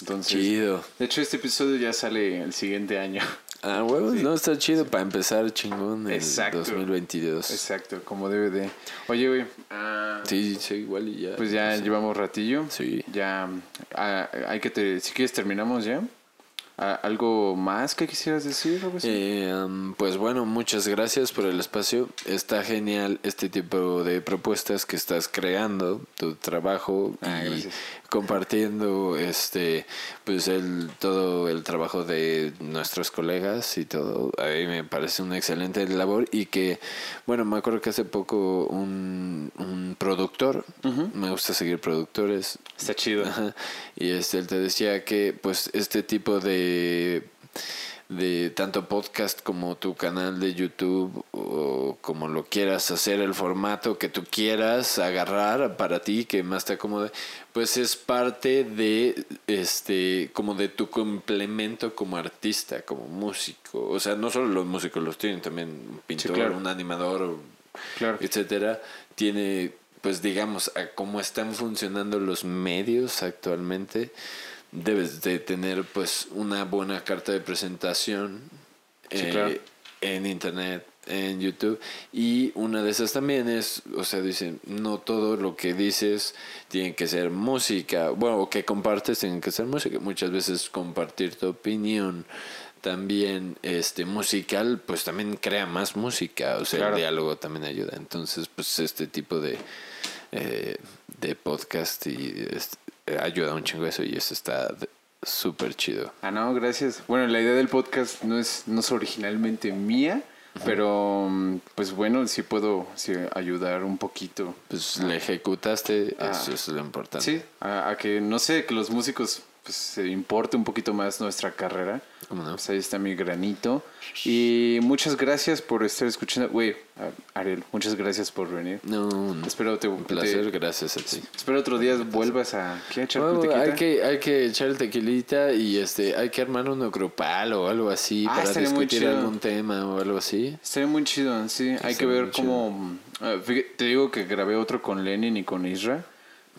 A: Entonces,
B: Chido.
A: de hecho, este episodio ya sale el siguiente año.
B: Ah, huevos, no, está chido para empezar chingón el
A: Exacto.
B: 2022.
A: Exacto, como debe de. Oye, güey. ah,
B: Sí, sí, igual y ya.
A: Pues ya
B: Sí.
A: llevamos ratillo.
B: Sí.
A: Ya ah, hay que te, si quieres terminamos ya. ¿Algo más que quisieras decir?
B: Eh, pues bueno, muchas gracias por el espacio. Está genial este tipo de propuestas que estás creando, tu trabajo
A: Ah,
B: y
A: gracias.
B: Compartiendo este pues el todo el trabajo de nuestros colegas y todo. A mí me parece una excelente labor y que bueno, me acuerdo que hace poco un, un productor, me gusta seguir productores,
A: Está chido.
B: Ajá. Y este, él te decía que pues este tipo de, de tanto podcast como tu canal de YouTube o como lo quieras hacer, el formato que tú quieras agarrar para ti, que más te acomode, pues es parte de este como de tu complemento como artista, como músico. O sea, no solo los músicos los tienen, también un pintor,
A: claro.
B: un animador,
A: Claro.
B: etcétera, tiene, pues digamos, a cómo están funcionando los medios actualmente, debes de tener pues una buena carta de presentación
A: Sí,
B: eh,
A: claro.
B: en internet, en YouTube. Y una de esas también es, o sea, dicen, no todo lo que dices tiene que ser música, bueno, o que compartes tiene que ser música. Muchas veces compartir tu opinión también este musical, pues también crea más música, o sea,
A: Claro.
B: el diálogo también ayuda. Entonces, pues este tipo de, eh, de podcast y este, ayuda un chingo eso y eso está súper chido.
A: Ah, no, gracias. Bueno, la idea del podcast no es, no es originalmente mía, pero mm, pues bueno, sí puedo sí, ayudar un poquito.
B: Pues le ejecutaste,
A: Ah.
B: eso es lo importante.
A: Sí, a, a que no sé, que los músicos pues se importe un poquito más nuestra carrera.
B: ¿Cómo no?
A: Pues ahí está mi granito. Y muchas gracias por estar escuchando. Güey, Ariel, muchas gracias por venir.
B: No, un
A: Espero te,
B: placer,
A: te-
B: gracias a ti.
A: espero otro día vuelvas a ¿qué? echar
B: hay que hay que echar el tequilita y este hay que armar uno grupal o algo así
A: Ah,
B: para discutir algún tema o algo así.
A: Estaría muy chido, sí. Hay que ver cómo... ah, te digo que grabé otro con Lenin y con Isra,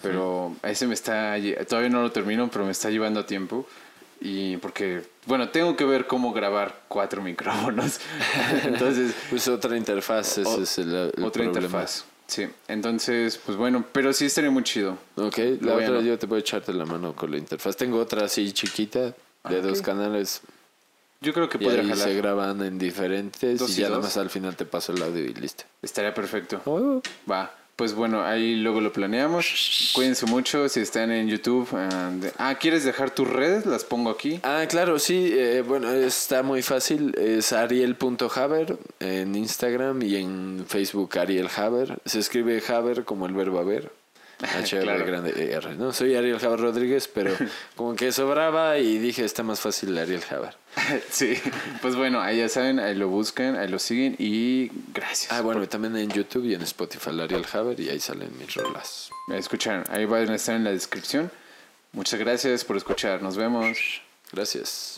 A: pero a ese me está... Todavía no lo termino, pero me está llevando tiempo. Y porque, bueno, tengo que ver cómo grabar cuatro micrófonos. Entonces,
B: Pues otra interfaz, ese
A: O-
B: es el, el
A: otra
B: problema.
A: interfaz. Sí, entonces, pues bueno, pero sí estaría muy chido.
B: Ok, la otra
A: no-
B: yo te voy a echarte la mano con la interfaz. Tengo otra así chiquita de
A: Ah,
B: dos
A: ok.
B: canales
A: Yo creo que
B: y
A: podría
B: ahí
A: jalar.
B: se graban en diferentes
A: Dos
B: y
A: y
B: ya
A: dos.
B: nada más al final te paso el audio y listo.
A: Estaría perfecto.
B: Oh.
A: Va, pues bueno, ahí luego lo planeamos. Cuídense mucho si están en YouTube. de- Ah, ¿quieres dejar tus redes? Las pongo aquí.
B: Ah, claro, sí, eh, bueno, está muy fácil. Es ariel.haber en Instagram y en Facebook Ariel Haber. Se escribe Haber como el verbo haber. H -R
A: Claro.
B: grande E R, ¿no? Soy Ariel Haber Rodríguez, pero como que sobraba y dije, está más fácil Ariel Haber.
A: sí, pues bueno, ahí ya saben, ahí lo buscan, ahí lo siguen y gracias.
B: Ah, bueno, también en YouTube y en Spotify Ariel Haber y ahí salen mis rolas.
A: por escuchar. Ahí van a estar en la descripción. Muchas gracias por escuchar. Nos vemos.
B: Gracias.